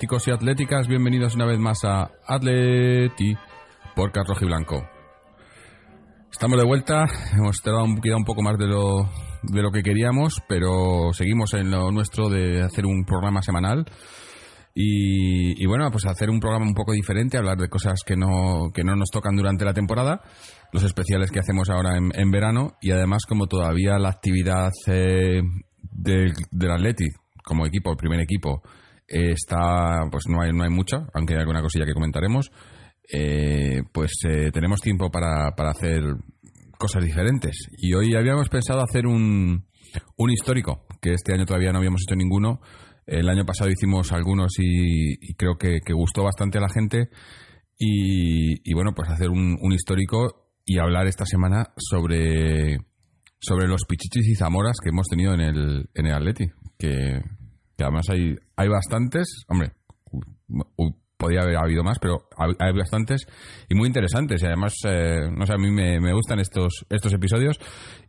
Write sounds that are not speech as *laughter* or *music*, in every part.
atléticos y atléticas, bienvenidos una vez más a Atleti por Carlos Blanco. Estamos de vuelta, hemos tardado un, quedado un poco más de lo, de lo que queríamos, pero seguimos en lo nuestro de hacer un programa semanal. Y, bueno, pues hacer un programa un poco diferente, hablar de cosas que no, que no nos tocan durante la temporada, los especiales que hacemos ahora en, en verano y además como todavía la actividad eh, del, del Atleti como equipo, el primer equipo, está, pues no hay, no hay mucha, aunque hay alguna cosilla que comentaremos, eh, pues eh, tenemos tiempo para, para hacer cosas diferentes. Y hoy habíamos pensado hacer un, un histórico, que este año todavía no habíamos hecho ninguno. El año pasado hicimos algunos y, y creo que, que gustó bastante a la gente. Y, y bueno, pues hacer un, un histórico y hablar esta semana sobre, sobre los pichichis y zamoras que hemos tenido en el, en el Atleti. Que, además hay, hay bastantes, hombre, podría haber habido más, pero hay bastantes y muy interesantes. Y además, eh, no sé, a mí me, gustan estos, estos episodios.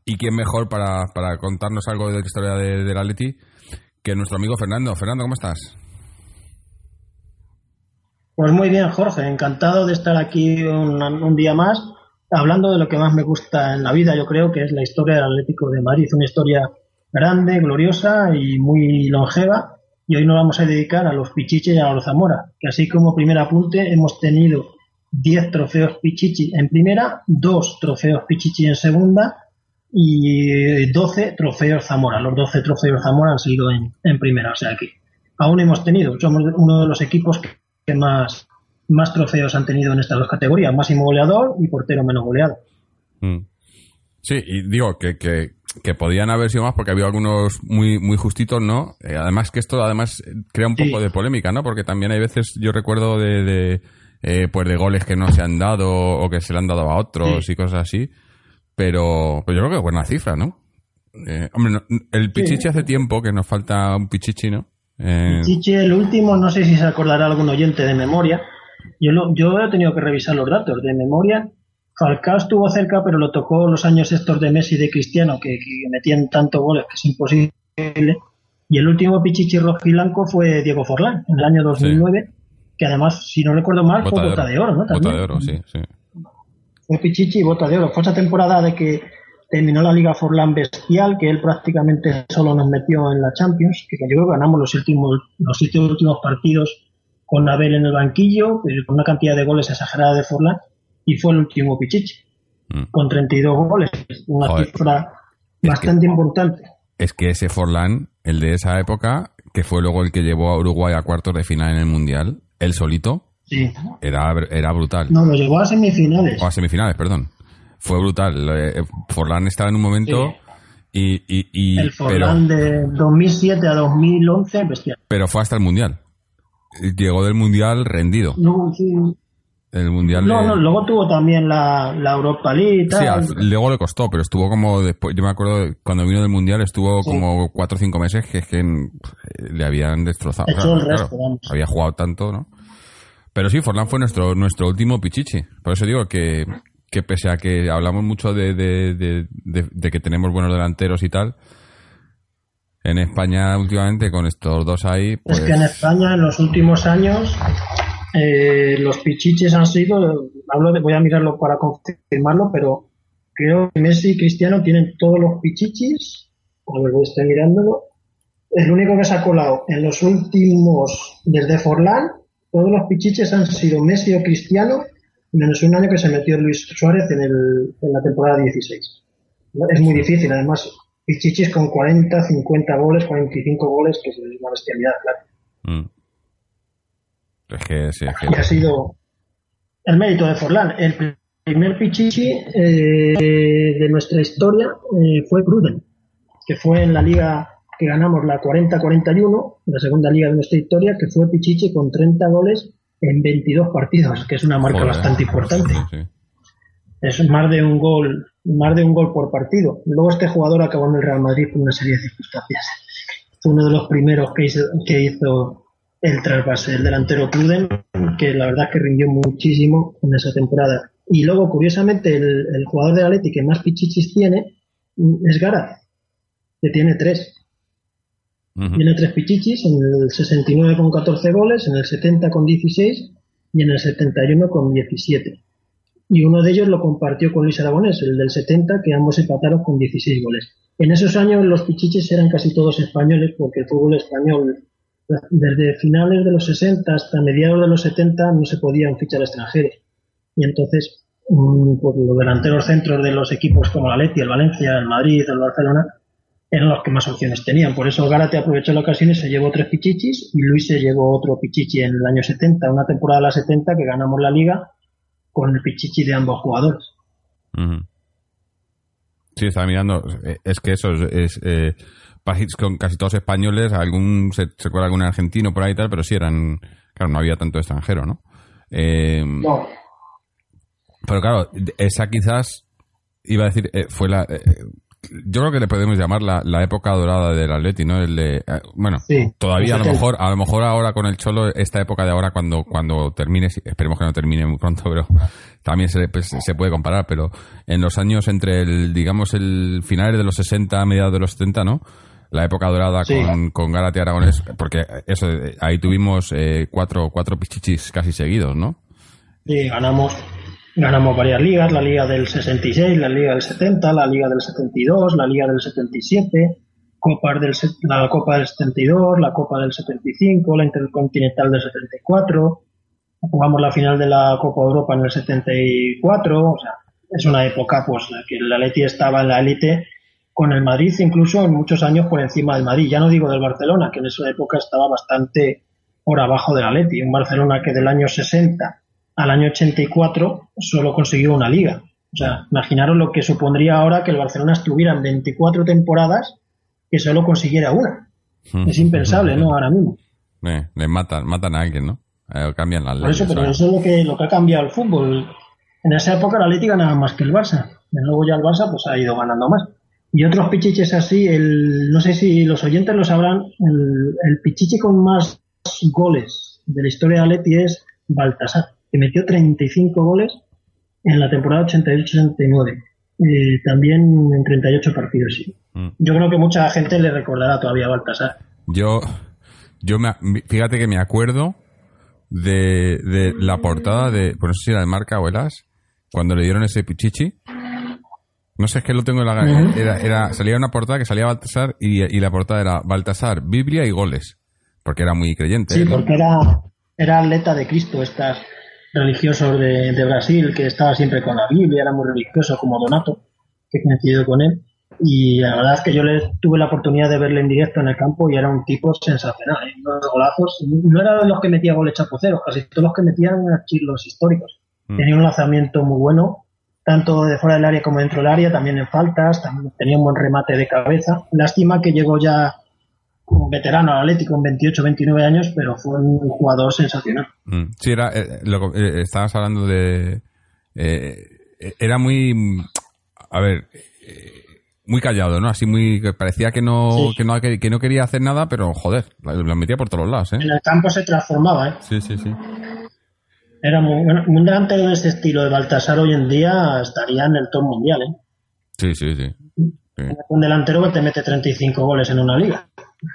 Y quién mejor para, para contarnos algo de la historia de, del Atleti que nuestro amigo Fernando. Fernando, ¿cómo estás? Pues muy bien, Jorge, encantado de estar aquí un, un día más hablando de lo que más me gusta en la vida, yo creo que es la historia del Atlético de Madrid, una historia grande, gloriosa y muy longeva. Y hoy nos vamos a dedicar a los Pichichi y a los Zamora, que así como primer apunte hemos tenido 10 trofeos Pichichi en primera, 2 trofeos Pichichi en segunda y 12 trofeos Zamora. Los 12 trofeos Zamora han sido en, en primera, o sea que aún hemos tenido, somos uno de los equipos que, más, más trofeos han tenido en estas dos categorías, máximo goleador y portero menos goleado. Mm. Sí, y digo que, que, que podían haber sido más porque había algunos muy muy justitos, ¿no? Eh, además que esto además crea un poco Sí. de polémica, ¿no? Porque también hay veces, yo recuerdo de, de eh, pues de goles que no se han dado o que se le han dado a otros y cosas así. Pero, pero yo creo que es buena cifra, ¿no? Eh, hombre, no- el Pichichi hace tiempo que nos falta un Pichichi, ¿no? Eh, Chichi, el último, no sé si se acordará algún oyente de memoria. Yo, lo- yo he tenido que revisar los datos de memoria. Falcao estuvo cerca, pero lo tocó los años estos de Messi y de Cristiano, que, que metían tantos goles que es imposible. Y el último Pichichi rojiblanco fue Diego Forlán, en el año 2009, que además, si no recuerdo mal, fue bota de oro, ¿no? Bota También. de oro, sí, sí. Fue Pichichi y bota de oro. Fue esa temporada de que terminó la Liga Forlán bestial, que él prácticamente solo nos metió en la Champions, que yo creo que ganamos los últimos, los siete últimos partidos con Abel en el banquillo, con una cantidad de goles exagerada de Forlán, y fue el último Pichichi, Mm. con 32 goles, una Joder. cifra Es bastante importante. Es que ese Forlán, el de esa época, que fue luego el que llevó a Uruguay a cuartos de final en el Mundial, él solito, Sí. era, era brutal. No, lo llevó a semifinales. O a semifinales, perdón. Fue brutal. Eh, Forlán estaba en un momento y, y, y- el pero, Forlán de 2007 a 2011, bestial. pero fue hasta el Mundial. Llegó del Mundial rendido. Luego, sí, El Mundial No, no, luego tuvo también la, la Europa League y Sí, tal. al- luego le costó, pero estuvo como después, yo me acuerdo cuando vino del Mundial estuvo como cuatro o cinco meses que es que le habían destrozado. Echó el resto, vamos. había jugado tanto, ¿no? Pero sí, Forlán fue nuestro nuestro último pichichi. Por eso digo que, que pese a que hablamos mucho de, de, de, de- de que tenemos buenos delanteros y tal, en España últimamente con estos dos ahí, pues... Es que en España en los últimos años eh, los pichiches han sido, voy a mirarlo para confirmarlo, pero creo que Messi y Cristiano tienen todos los pichichis, a ver, estoy mirándolo, el único que se ha colado en los últimos, desde Forlán, todos los pichiches han sido Messi o Cristiano, menos un año que se metió Luis Suárez en, la temporada 16. Es muy difícil, además, pichichis con 40, 50 goles, 45 goles, que es una bestialidad, claro. Mm. Es que sí, es que... Y ha sido el mérito de Forlán. El primer pichichi eh, de nuestra historia eh, fue Gruden, que fue en la liga que ganamos la 40-41, la segunda liga de nuestra historia, que fue Pichichi con 30 goles en 22 partidos, que es una marca Joder. bastante importante. Sí, sí. Es más de un gol, más de un gol por partido. Luego este jugador acabó en el Real Madrid por una serie de circunstancias. Fue uno de los primeros que hizo, que hizo el trasvase, el delantero Pruden, que la verdad es que rindió muchísimo en esa temporada. Y luego, curiosamente, el, el jugador del Atleti que más pichichis tiene mm, es Garaz, que tiene tres. Tiene tres pichichis, en el 69 con 14 goles, en el 70 con 16 y en el 71 con 17. Y uno de ellos lo compartió con Luis Aragonés, el del 70, que ambos empataron con 16 goles. En esos años los pichichis eran casi todos españoles, porque el fútbol español, desde finales de los 60 hasta mediados de los 70, no se podían fichar extranjeros. Y entonces, mm, pues los delanteros centros de los equipos como el Atleti, el Valencia, el Madrid, el Barcelona, eran los que más opciones tenían. Por eso Gárate aprovechó la ocasión y se llevó tres pichichis y Luis se llevó otro pichichi en el año 70, una temporada de la 70 que ganamos la liga con el pichichi de ambos jugadores. Ujú. Sí, estaba mirando. eh, Es que eso es. es, eh, países con casi todos españoles, algún se, se algún argentino por ahí y tal, pero sí eran. Claro, no había tanto extranjero, ¿no? Eh, No, Pero claro, esa quizás. Iba a decir, eh, fue la. eh, yo creo que le podemos llamar la, la época dorada del Atleti, ¿no? El de, eh, bueno, Sí, todavía a lo el 70. mejor, a lo mejor ahora con el Cholo, esta época de ahora cuando, cuando termine, esperemos que no termine muy pronto, pero también se, pues, se puede comparar, pero en los años entre el, digamos, el finales de los 60, mediados de los 70, ¿no? La época dorada Sí. con, con Gárate Aragonés, porque eso, ahí tuvimos eh, cuatro, cuatro pichichis casi seguidos, ¿no? Sí, ganamos, ganamos varias ligas, la liga del 66, la liga del 70, la liga del 72, la liga del 77, copas del, la Copa del 72, la Copa del 75, la Intercontinental del 74, jugamos la final de la Copa Europa en el 74, o sea, es una época pues que el Atleti estaba en la élite con el Madrid incluso en muchos años por encima del Madrid, ya no digo del Barcelona, que en esa época estaba bastante por abajo del Atleti, un Barcelona que del año 60 al año 84 solo consiguió una liga. O sea, imaginaros lo que supondría ahora que el Barcelona estuviera en 24 temporadas que solo consiguiera una. Es impensable, ¿no? Ahora mismo. Eh, le matan, matan a alguien, ¿no? Eh, cambian las Por eso, leyes. pero eso es lo que, lo que ha cambiado el fútbol. En esa época el Atlético ganaba más que el Barça. Y luego ya el Barça pues ha ido ganando más. Y otros pichiches así, el, no sé si los oyentes lo sabrán, el, el pichiche con más goles de la historia de Atleti es Baltasar, que metió 35 goles en la temporada 88-89. Eh, también en 38 partidos, sí. Mm. Yo creo que mucha gente le recordará todavía a Baltasar. Yo, yo me, fíjate que me acuerdo de, de la portada de, pues no sé si era de marca o Elas, cuando le dieron ese pichichi. No sé, es que lo tengo en la Ujú. era, era Salía una portada que salía Baltasar y, y la portada era Baltasar, Biblia y goles. Porque era muy creyente. Sí, ¿no? porque era, era atleta de Cristo, estas religiosos de, de Brasil, que estaba siempre con la Biblia, era muy religioso, como Donato, que coincidió con él. Y la verdad es que yo le tuve la oportunidad de verle en directo en el campo y era un tipo sensacional. ¿eh? Unos golazos. No era de los que metía goles chapuceros, casi todos los que metían eran los históricos. Mm. Tenía un lanzamiento muy bueno, tanto de fuera del área como dentro del área, también en faltas, también tenía un buen remate de cabeza. Lástima que llegó ya veterano al Atlético con 28, 29 años, pero fue un jugador sensacional. Mm, Sí, era, eh, lo, eh, estabas hablando de... eh, era muy... A ver, eh, muy callado, ¿no? Así muy... Parecía que no, Sí. que no, que no quería hacer nada, pero joder, lo metía por todos lados, ¿eh? En el campo se transformaba, ¿eh? Sí, sí, sí. Era muy, un delantero de ese estilo de Baltasar hoy en día estaría en el top mundial, ¿eh? Sí, sí, sí. Sí. Un delantero que te mete 35 goles en una liga,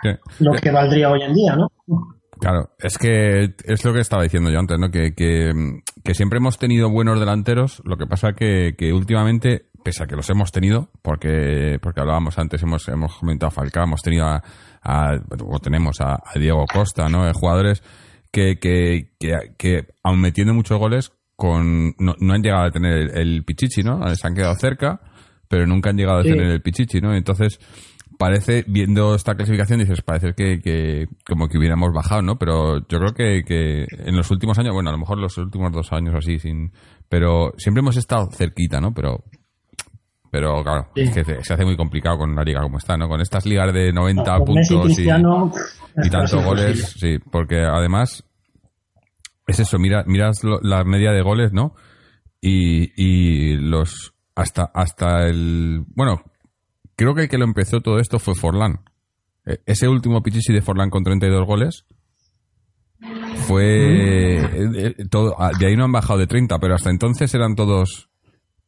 Sí. lo que valdría hoy en día, ¿no? Claro, es que es lo que estaba diciendo yo antes, ¿no? Que, que, que siempre hemos tenido buenos delanteros, lo que pasa que, que últimamente, pese a que los hemos tenido, porque porque hablábamos antes, hemos hemos comentado a Falcao, hemos tenido a, a- o tenemos a, a Diego Costa, ¿no? Eh, jugadores que, que, que, que aun metiendo muchos goles, con no, no han llegado a tener el, el pichichi, ¿no? Se han quedado cerca, pero nunca han llegado a Sí. tener el pichichi, ¿no? Entonces, parece, viendo esta clasificación, dices, parece que, que como que hubiéramos bajado, ¿no? Pero yo creo que, que en los últimos años, bueno, a lo mejor los últimos dos años o así, sin, pero siempre hemos estado cerquita, ¿no? Pero, Pero claro, Sí. es que se hace muy complicado con una liga como esta, ¿no? Con estas ligas de 90 Con Messi y puntos y, *laughs* tantos goles, sí, porque además es eso, mira, miras lo- la media de goles, ¿no? Y, y los hasta hasta el bueno, creo que el que lo empezó todo esto fue Forlán. E- Ese último Pichichi de Forlán con 32 goles fue eh, eh, todo ah, de ahí no han bajado de 30, pero hasta entonces eran todos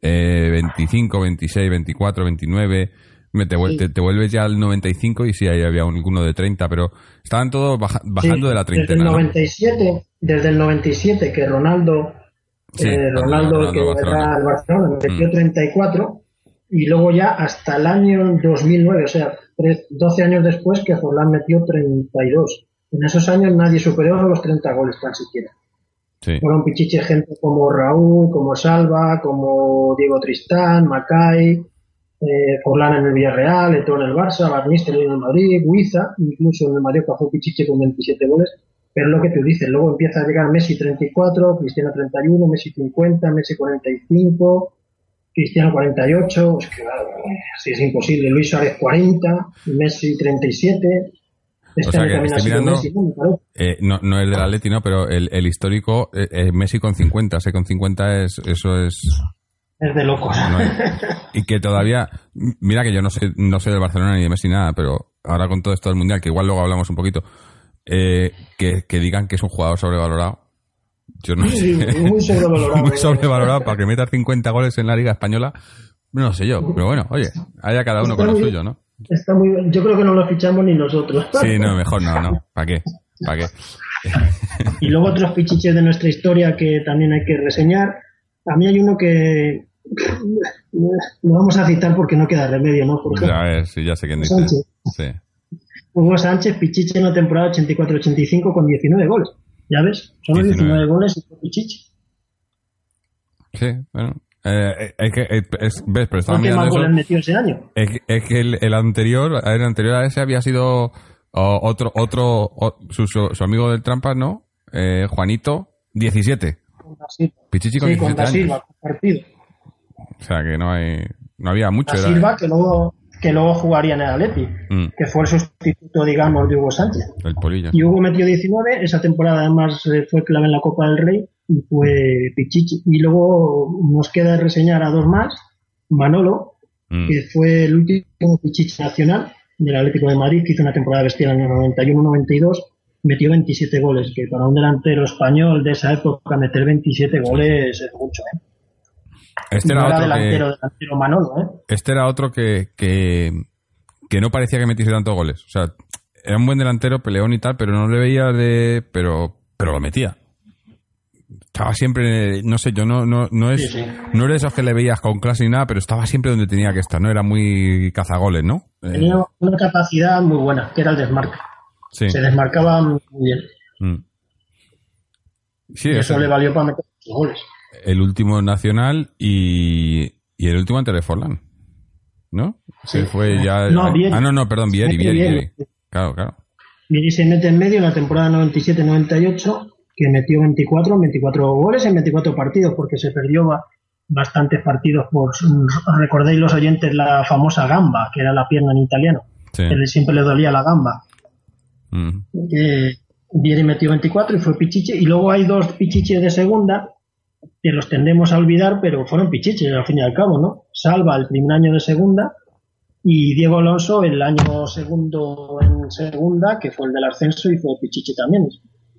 eh, 25, 26, 24, 29. Me te, Sí. te, te vuelves ya al 95 y sí, ahí había alguno de 30, pero estaban todos baja- bajando Sí, de la Desde el treintena. ¿no? 97, desde el 97 que Ronaldo, Sí, eh, Ronaldo, Ronaldo, que Barcelona. era el Barcelona, metió Mm. 34 y luego ya hasta el año 2009, o sea, tres- 12 años después que Forlán metió 32. En esos años nadie superó los 30 goles tan siquiera. Fueron pichiche gente como Raúl, como Salva, como Diego Tristán, Macay, eh, en el Villarreal, Eto'o en el Barça, Van Nistelrooy en el Madrid, Guiza, incluso en el Mallorca fue pichiche con 27 goles. Pero lo que tú dices, luego empieza a llegar Messi 34, Cristiano 31, Messi 50, Messi 45, Cristiano 48, es que así es imposible. Luis Suárez 40, Messi 37. Este O sea año que estoy mirando- Messi, ¿no? Eh, no, no el del Atleti, no, pero el, el histórico, eh, eh, Messi con 50, sé con 50 es, eso es, Es de locos. no y que todavía, mira que yo no sé, no sé del Barcelona ni de Messi nada, pero ahora con todo esto del Mundial, que igual luego hablamos un poquito, eh, que, que digan que es un jugador sobrevalorado. Yo no Sí, sé. muy sobrevalorado. *laughs* Muy sobrevalorado para que meta 50 goles en la Liga Española. No sé yo, pero bueno, oye, haya cada uno con lo suyo, ¿no? Está muy bien. Yo creo que no lo fichamos ni nosotros. Sí, no, mejor no, no. ¿Para qué? ¿Para qué? *laughs* Y luego otros pichiches de nuestra historia que también hay que reseñar. A mí hay uno que *laughs* no vamos a citar porque no queda remedio, ¿no? Por ejemplo, Ya ves, sí, ya sé quién dice. Sánchez. Sí. Hugo Sánchez, pichiche en la temporada 84-85 con 19 goles. ¿Ya ves? Son 19. 19 goles y fue pichiche. Sí, bueno. Eh, es que, eh, es- ves, pero estaba ¿Por qué mirando eso. metió ese año? Es, que- es que el, el anterior, el anterior a ese había sido otro, otro, su, su, su amigo del Trampas, ¿no? Eh, Juanito, 17. Con Da Silva. Pichichi con Sí, con 17 Da años. Silva. O sea que no hay, no había mucho. Da era- Silva que luego, que luego jugaría en el Atleti, Mm, que fue el sustituto, digamos, de Hugo Sánchez. el. Y Hugo metió 19, esa temporada además eh, fue clave en la Copa del Rey y fue Pichichi. Y luego nos queda reseñar a dos más, Manolo, Mm, que fue el último Pichichi nacional del Atlético de Madrid, que hizo una temporada bestial en el 91-92, metió 27 goles, que para un delantero español de esa época meter 27 goles es mucho, ¿eh? Este no era era otro que, delantero, delantero Manolo, ¿eh? este era otro que, que, que no parecía que metiese tantos goles. O sea, era un buen delantero, peleón y tal, pero no le veía de, pero, pero lo metía. Estaba siempre, no sé, yo no, no, no es, Sí, sí. no era de esos que le veías con clase ni nada, pero estaba siempre donde tenía que estar, ¿no? Era muy cazagoles, ¿no? Eh, Tenía una capacidad muy buena, que era el desmarque. sí. Se desmarcaba muy bien. Mm. Sí, eso, eso le valió para meter goles. el último nacional y, y el último ante de Forlán, ¿no? Sí. Se fue ya. No, Vieri. Ah, no, no, perdón, Vieri, Vieri. Vieri. Claro, claro. Vieri se mete en medio en la temporada 97-98, que metió 24, 24 goles en 24 partidos, porque se perdió ba- bastantes partidos por, recordéis los oyentes, la famosa gamba, que era la pierna en italiano, Sí. que siempre le dolía la gamba. Mm. Vieri metió 24 y fue Pichiche. Y luego hay dos Pichiches de segunda que los tendemos a olvidar, pero fueron Pichiches al fin y al cabo, ¿no? Salva el primer año de segunda y Diego Alonso el año segundo en segunda, que fue el del ascenso y fue Pichiche también.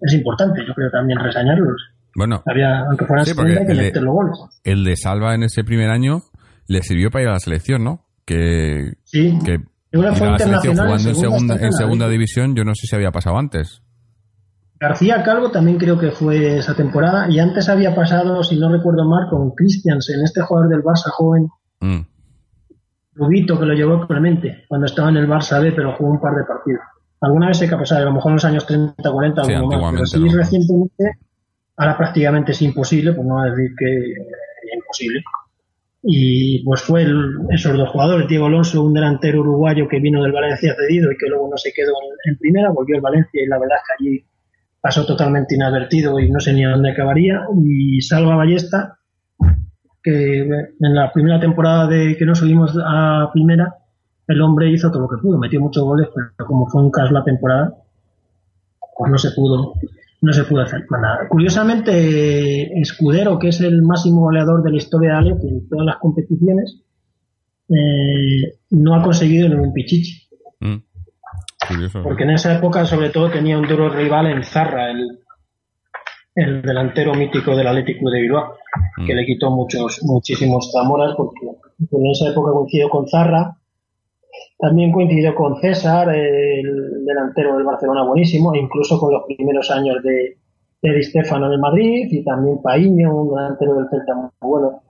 Es importante, yo creo también reseñarlos. Bueno, Había, aunque fuera en Sí, segunda, que el de- meter los goles. el de Salva en ese primer año le sirvió para ir a la selección, ¿no? Que, Sí, que que fue internacional en jugando en segunda, en liga. división, yo no sé si había pasado antes. García Calvo también creo que fue esa temporada y antes había pasado, si no recuerdo mal, con Christiansen, este jugador del Barça joven, Mm. Rubito que lo llevó Clemente cuando estaba en el Barça B, pero jugó un par de partidos. Alguna vez se que ha pasado, a lo mejor en los años 30, 40, Sí, alguno más, pero sí ¿no? recientemente, ahora prácticamente es imposible, por no decir que es imposible. Y pues fue el- esos dos jugadores, Diego Alonso, un delantero uruguayo que vino del Valencia cedido y que luego no se quedó en, en primera, volvió al Valencia y la verdad es que allí pasó totalmente inadvertido y no sé ni a dónde acabaría. Y Salva Ballesta, que en la primera temporada de que no subimos a primera, el hombre hizo todo lo que pudo, metió muchos goles, pero como fue un caso la temporada, pues no se pudo, no se pudo hacer nada. Curiosamente, Escudero, que es el máximo goleador de la historia de Alet en todas las competiciones, eh, no ha conseguido ningún pichichi. Mm. Curioso. Porque en esa época, sobre todo, tenía un duro rival en Zarra, el, el delantero mítico del Atlético de Bilbao, Mm. que le quitó muchos, muchísimos Zamoras, porque en esa época coincidió con Zarra. También coincidió con César, el delantero del Barcelona buenísimo, e incluso con los primeros años de, de Di Stefano Madrid, y también Paíño, un delantero del Celta muy bueno.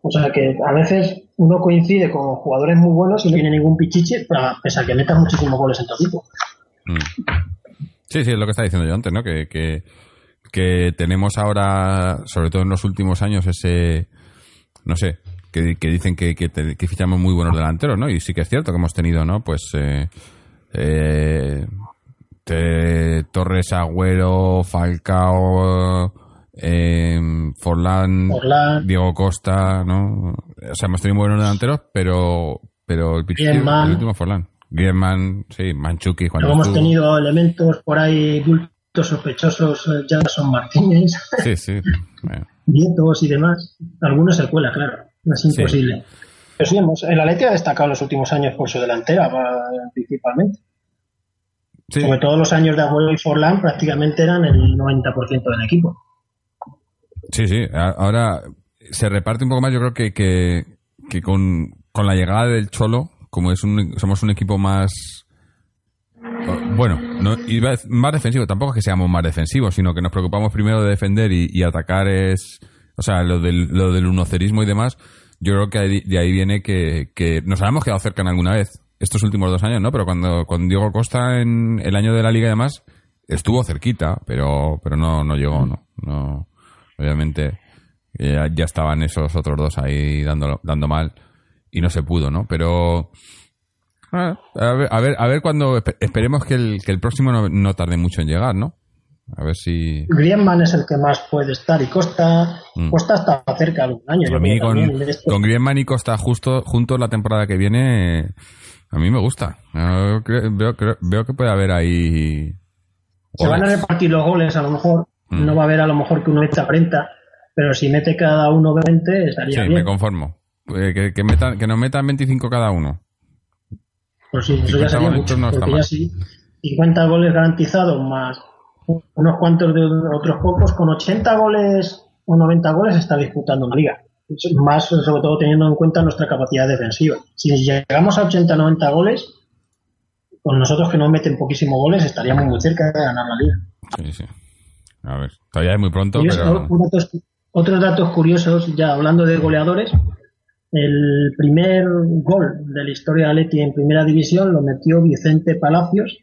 O sea que a veces uno coincide con jugadores muy buenos y no tiene ningún pichiche, a pesar que meta muchísimos goles en tu equipo. Mm. Sí, sí, es lo que estaba diciendo yo antes, ¿no? Que, que, que tenemos ahora, sobre todo en los últimos años, ese, no sé, que, que dicen que, que, fichamos muy buenos delanteros, ¿no? Y sí que es cierto que hemos tenido, ¿no? Pues eh, eh, te- Torres, Agüero, Falcao, eh, Forlán, Forlán. Diego Costa, ¿no? O sea, hemos tenido buenos delanteros, pero, pero el, Griezmann. el último Forlán. Griezmann, sí, Manchuki, cuando Luego hemos tenido elementos por ahí, bultos sospechosos, eh, Jason Martínez, Sí, sí. Bueno. *laughs* nietos y demás. Algunos se cuela, claro. Es Sí. imposible. Pero sí, hemos, el Atleti ha destacado en los últimos años por su delantera, principalmente. Sí, Sobre todo los años de Agüero y Forlán prácticamente eran el 90% del equipo. sí, sí. A- Ahora se reparte un poco más. Yo creo que, que, que con, con la llegada del Cholo, como es un, somos un equipo más. Bueno, no, más defensivo. Tampoco es que seamos más defensivos, sino que nos preocupamos primero de defender y, y atacar es. O sea, lo del, lo del unocerismo y demás. Yo creo que ahí- de ahí viene que, que nos habíamos quedado cerca en alguna vez. Estos últimos dos años, ¿no? Pero cuando con Diego Costa en el año de la liga y demás, estuvo cerquita, pero, pero no, no llegó, ¿no? no obviamente ya, ya estaban esos otros dos ahí dando, dando mal y no se pudo, ¿no? Pero ah, a ver, a ver, a ver cuando espe- esperemos que el, que el próximo no, no tarde mucho en llegar, ¿no? A ver si Griezmann es el que más puede estar y Costa, Mm. Costa está cerca de un año. a mí con, con Griezmann y Costa justo juntos la temporada que viene a mí me gusta. Yo creo- veo, creo- veo que puede haber ahí Se van a repartir los goles, a lo mejor. Mm. No va a haber a lo mejor que uno meta 30, pero si mete cada uno 20 estaría Sí, bien. me conformo. Eh, Que, que, metan, que nos metan 25 cada uno. Pues sí, eso 50 ya sería mucho. no está porque mal. ya sí, 50 goles garantizados más unos cuantos de otros pocos, con 80 goles o 90 goles está disputando una liga. Más sobre todo teniendo en cuenta nuestra capacidad defensiva. Si llegamos a 80-90 goles, con nosotros que nos meten poquísimos goles, estaríamos muy cerca de ganar la liga. Sí, sí. A ver, todavía es muy pronto, pero... datos, otros datos curiosos, ya hablando de goleadores, el primer gol de la historia de Atleti en primera división lo metió Vicente Palacios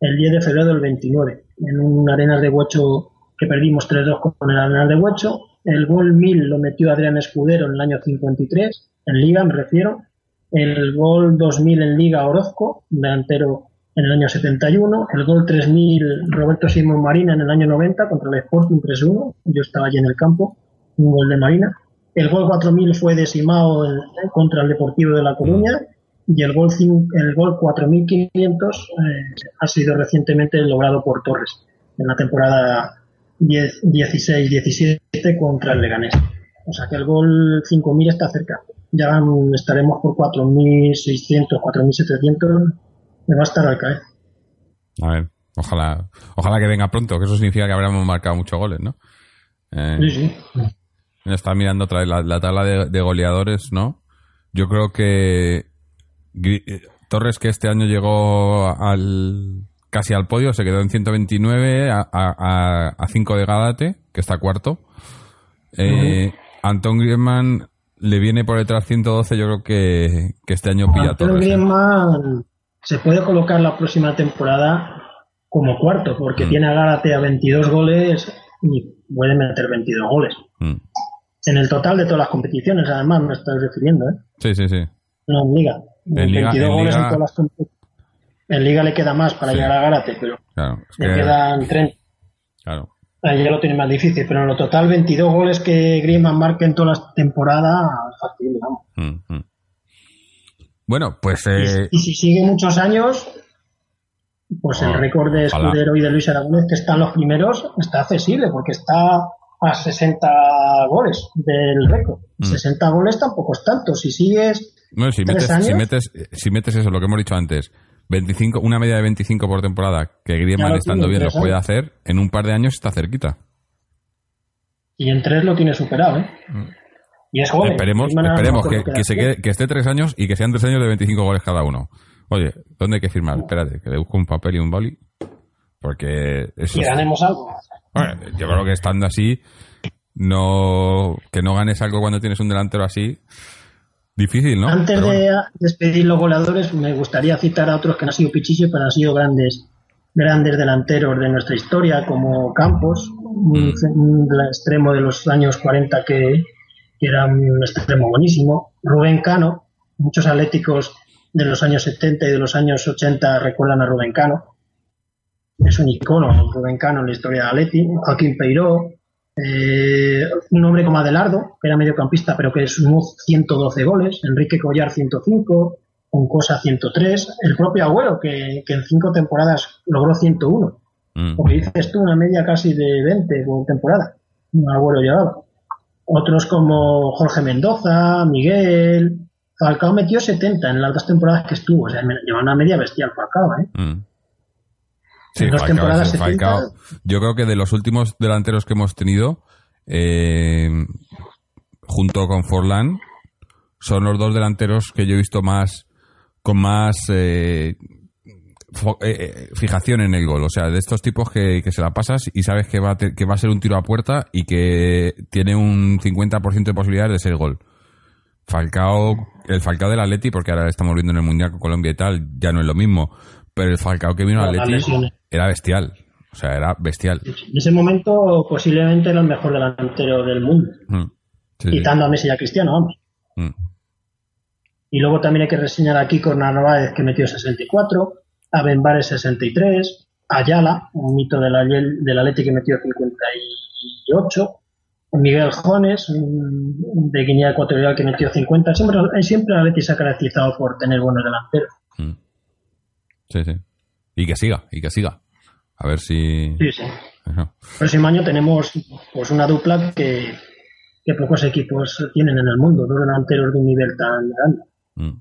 el 10 de febrero del 29, en un Arenas de Huecho que perdimos 3-2 con el Arenas de Huecho. El gol 1000 lo metió Adrián Escudero en el año 53, en Liga me refiero. El gol 2000 en Liga Orozco, delantero en el año 71. El gol 3000 Roberto Simón Marina en el año 90 contra el Sporting 3-1. Yo estaba allí en el campo, un gol de Marina. El gol 4000 fue de Simao contra el Deportivo de La Coruña. Y el gol, el gol 4500 eh, ha sido recientemente logrado por Torres en la temporada 10 16-17 contra el Leganés. O sea que el gol 5000 está cerca. Ya estaremos por 4600, 4700. Me va a estar al caer. A ver, ojalá, ojalá que venga pronto, que eso significa que habremos marcado muchos goles, ¿no? Eh, Sí, sí. Está mirando otra vez la, la tabla de, de goleadores, ¿no? Yo creo que Torres, que este año llegó al casi al podio, se quedó en 129 a, a, a 5 de Gádate, que está cuarto. Eh, Antón Griezmann le viene por detrás 112, yo creo que, que este año pilla a Antonio Torres. ¿eh? Griezmann se puede colocar la próxima temporada como cuarto, porque Mm. tiene a Gárate a 22 goles y puede meter 22 goles. Mm. En el total de todas las competiciones, además, me estoy refiriendo, ¿eh? Sí, sí, sí. No en Liga. En Liga- 22 en goles Liga- en todas las competiciones. En Liga le queda más para Sí. llegar a Gárate, pero Claro, es le que- quedan 30. claro. Ahí ya lo tiene más difícil, pero en lo total 22 goles que Griezmann marca en toda la temporada, fácil, vamos. Mm, mm. Bueno, pues... Eh, Y si sigue muchos años, pues el Ah, récord de ojalá. Escudero y de Luis Aragonés, que están los primeros, está accesible, porque está a 60 goles del récord. Mm. 60 goles tampoco es tanto. Si sigues bueno, si ¿Tres metes, años? si, metes, si metes eso, lo que hemos dicho antes, 25, una media de 25 por temporada, que Griezmann lo estando bien lo puede años. hacer, en un par de años está cerquita. y en tres lo tiene superado, ¿eh? Y es joven. Mm. Esperemos, esperemos no que, que se quede quede- que esté tres años y que sean tres años de 25 goles cada uno. Oye, ¿dónde hay que firmar? Espérate, que le busco un papel y un boli. Porque eso es- ganemos algo. Bueno, yo creo que estando así, no que no ganes algo cuando tienes un delantero así, difícil, ¿no? Antes de despedir los goleadores, me gustaría citar a otros que no han sido pichichos, pero han sido grandes grandes delanteros de nuestra historia, como Campos, un, Mm. un extremo de los años 40 que, que era un extremo buenísimo. Rubén Cano, muchos atléticos de los años 70 y de los años 80 recuerdan a Rubén Cano. Es un icono, Rubén Cano, en la historia de Atleti. Joaquín Peiró, eh, un hombre como Adelardo, que era mediocampista, pero que sumó 112 goles. Enrique Collar, 105. Oncosa, 103. El propio Agüero, que, que en cinco temporadas logró 101. Mm. Porque dices tú, una media casi de 20 por temporada. Un Agüero llevaba. Otros como Jorge Mendoza, Miguel. Falcao metió 70 en las dos temporadas que estuvo. O sea, llevaba una media bestial Falcao, ¿eh? Mm. Sí, En dos Falcao, temporadas sí, 70. Falcao. Yo creo que de los últimos delanteros que hemos tenido, eh, junto con Forlán, son los dos delanteros que yo he visto más con más eh, eh, eh, fijación en el gol. O sea, de estos tipos que, que se la pasas y sabes que va, a te- que va a ser un tiro a puerta y que tiene un 50% de posibilidades de ser gol. Falcao, el Falcao del Atleti, porque ahora estamos viendo en el Mundial con Colombia y tal, ya no es lo mismo. Pero el Falcao que vino al lesiones. era bestial. O sea, era bestial. En ese momento posiblemente era el mejor delantero del mundo. Mm. Sí, sí. Quitando a Messi y a Cristiano, vamos. Mm. Y luego también hay que reseñar a Kiko Narváez que metió 64, a Benbares 63, a Ayala, un mito del del Atleti que metió 58, Miguel Jones de Guinea Ecuatorial que metió 50. Siempre, siempre el Atleti se ha caracterizado por tener buenos delanteros. Mm. Sí, sí. Y que siga, y que siga. A ver si... Sí, sí. Eso. próximo año tenemos pues una dupla que, que pocos equipos tienen en el mundo, dos delanteros de un nivel tan grande. Mm.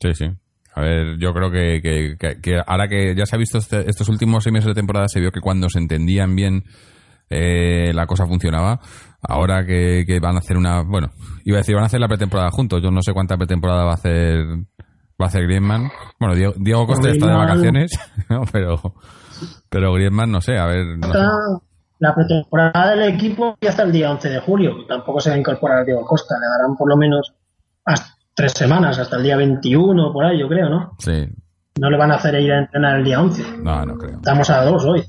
Sí, sí. A ver, yo creo que, que- que- que ahora que ya se ha visto este- estos últimos seis meses de temporada, se vio que cuando se entendían bien eh, la cosa funcionaba. Ahora que, que van a hacer una... Bueno, iba a decir, van a hacer la pretemporada juntos. Yo no sé cuánta pretemporada va a hacer va a hacer Griezmann. Bueno, Diego, Diego Costa está de vacaciones, *laughs* ¿no? pero, pero Griezmann, no sé, a ver... no sé. Hasta la pretemporada del equipo y hasta el día 11 de julio. Tampoco se va a incorporar Diego Costa. Le darán por lo menos hasta tres semanas, hasta el día 21, por ahí, yo creo, ¿no? Sí, No le van a hacer ir a entrenar el día 11. no, no creo. Estamos a dos hoy.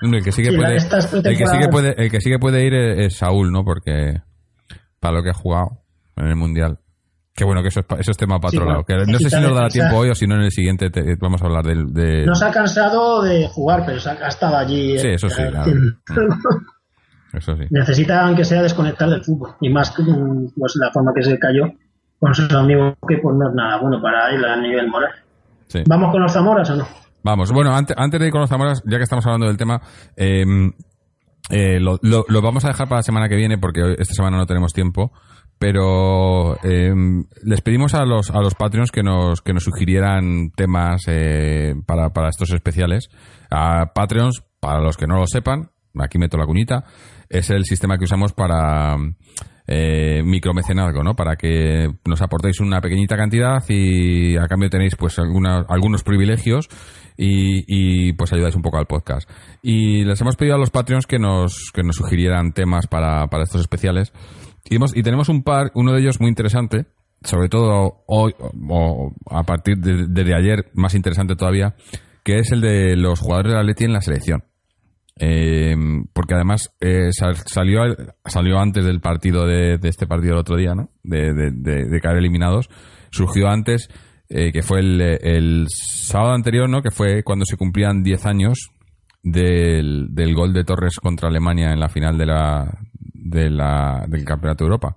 El que sí que Sí, puede, el que sí que puede, el que sí que puede ir es, es Saúl, ¿no? Porque para lo que ha jugado en el mundial. Que bueno, que eso es, eso es tema para Sí, otro bueno, lado. Que no sé si nos dará tiempo hoy o si no en el siguiente te- vamos a hablar del- de, No se ha cansado de jugar, pero se ha, ha estado allí. Sí, eh, eso sí, claro. *laughs* eso sí. Necesita, aunque sea, desconectar del fútbol. Y más que mm, pues, la forma que se cayó con sus amigos, que pues no es nada bueno para él a nivel moral. sí. ¿Vamos con los Zamoras o no? Vamos, bueno, antes, antes de ir con los Zamoras, ya que estamos hablando del tema, eh, eh, lo, lo- lo vamos a dejar para la semana que viene porque hoy- esta semana no tenemos tiempo. Pero eh, les pedimos a los, a los Patreons que nos, que nos sugirieran temas eh, para, para estos especiales. A Patreons, para los que no lo sepan, aquí meto la cuñita, es el sistema que usamos para eh, micromecenazgo, ¿no? Para que nos aportéis una pequeñita cantidad y a cambio tenéis pues alguna- algunos privilegios y, y, pues ayudáis un poco al podcast. Y les hemos pedido a los Patreons que nos, que nos sugirieran temas para, para estos especiales. Y, tenemos un par, uno de ellos muy interesante, sobre todo hoy, o a partir de, ayer, más interesante todavía, que es el de los jugadores de la Atleti en la selección. Eh, porque además eh, sal- salió, salió antes del partido de, este partido del otro día, ¿no? De, de- de- de caer eliminados. Surgió antes, eh, que fue el, el sábado anterior, ¿no? Que fue cuando se cumplían 10 años del, del gol de Torres contra Alemania en la final de la, de la, del Campeonato de Europa.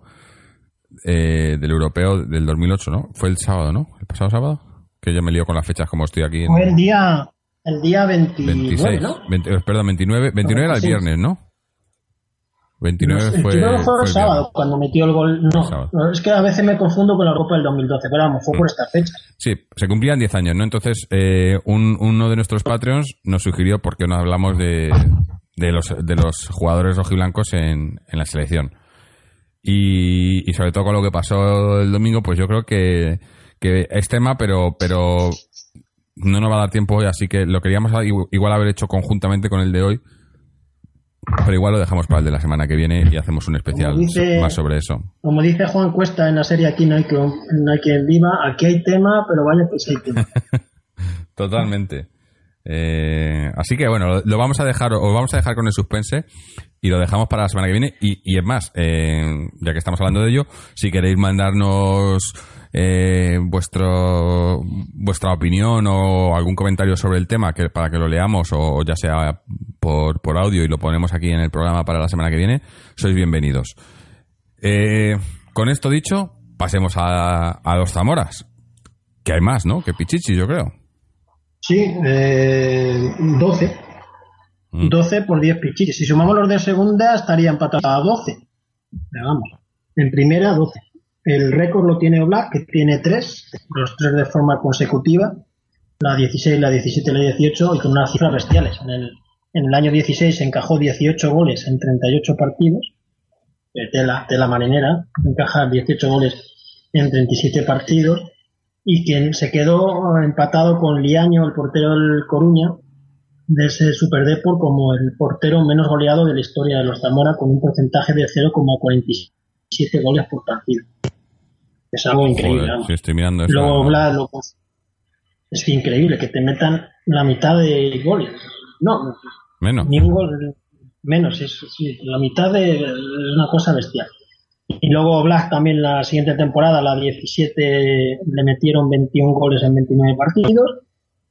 Eh, del europeo del 2008, ¿no? Fue el sábado, ¿no? El pasado sábado. Que yo me lío con las fechas como estoy aquí. En Fue el día, el día 29, 26. ¿no? 20 eh, perdón, 29. 29 era el 26. viernes, ¿no? 29 el fue, primero fue fue el el sábado, viernes. cuando metió el gol. No, no, es que a veces me confundo con la Copa del 2012, pero vamos, fue por esta fecha. Sí, se cumplían 10 años, ¿no? Entonces, eh, un- uno de nuestros Patreons nos sugirió por qué no hablamos de, de, los, de los jugadores rojiblancos en, en la selección. Y, y sobre todo con lo que pasó el domingo, pues yo creo que, que es tema, pero, pero no nos va a dar tiempo hoy, así que lo queríamos igu- igual haber hecho conjuntamente con el de hoy, pero igual lo dejamos para el de la semana que viene y hacemos un especial dice- más sobre eso. Como dice Juan Cuesta en la serie Aquí no hay, que, no hay quien viva, aquí hay tema, pero vaya que sí hay tema. *laughs* Totalmente. Eh, así que bueno, lo, vamos a dejar, os vamos a dejar con el suspense y lo dejamos para la semana que viene. Y, y es más, eh, ya que estamos hablando de ello, si queréis mandarnos eh, vuestro vuestra opinión o algún comentario sobre el tema que para que lo leamos o ya sea por, por audio y lo ponemos aquí en el programa para la semana que viene, sois bienvenidos. Eh, con esto dicho, pasemos a, a los Zamoras. Que hay más, ¿no? Que Pichichi, yo creo. Sí, eh, 12. Mm. 12 por 10 pichichis. Si sumamos los de segunda, estaría empatado a 12. Pero vamos, en primera, 12. El récord lo tiene Oblak, que tiene 3, los 3 de forma consecutiva. La 16, la 17 y la 18, y con unas cifras bestiales. En el, en el año 16 encajó 18 goles en 38 partidos. Eh, De la, de la marinera, encajar 18 goles en 37 partidos y quien se quedó empatado con Liaño, el portero del Coruña, de ese Super Deport, como el portero menos goleado de la historia de los Zamora, con un porcentaje de 0,47 goles por partido. Es algo increíble. Joder, estoy mirando eso. Luego Blas, lo- es increíble que te metan la mitad de goles. No, Menos. ni un gol menos, es, la mitad de es una cosa bestial. Y luego Black también la siguiente temporada, la 17, le metieron 21 goles en 29 partidos,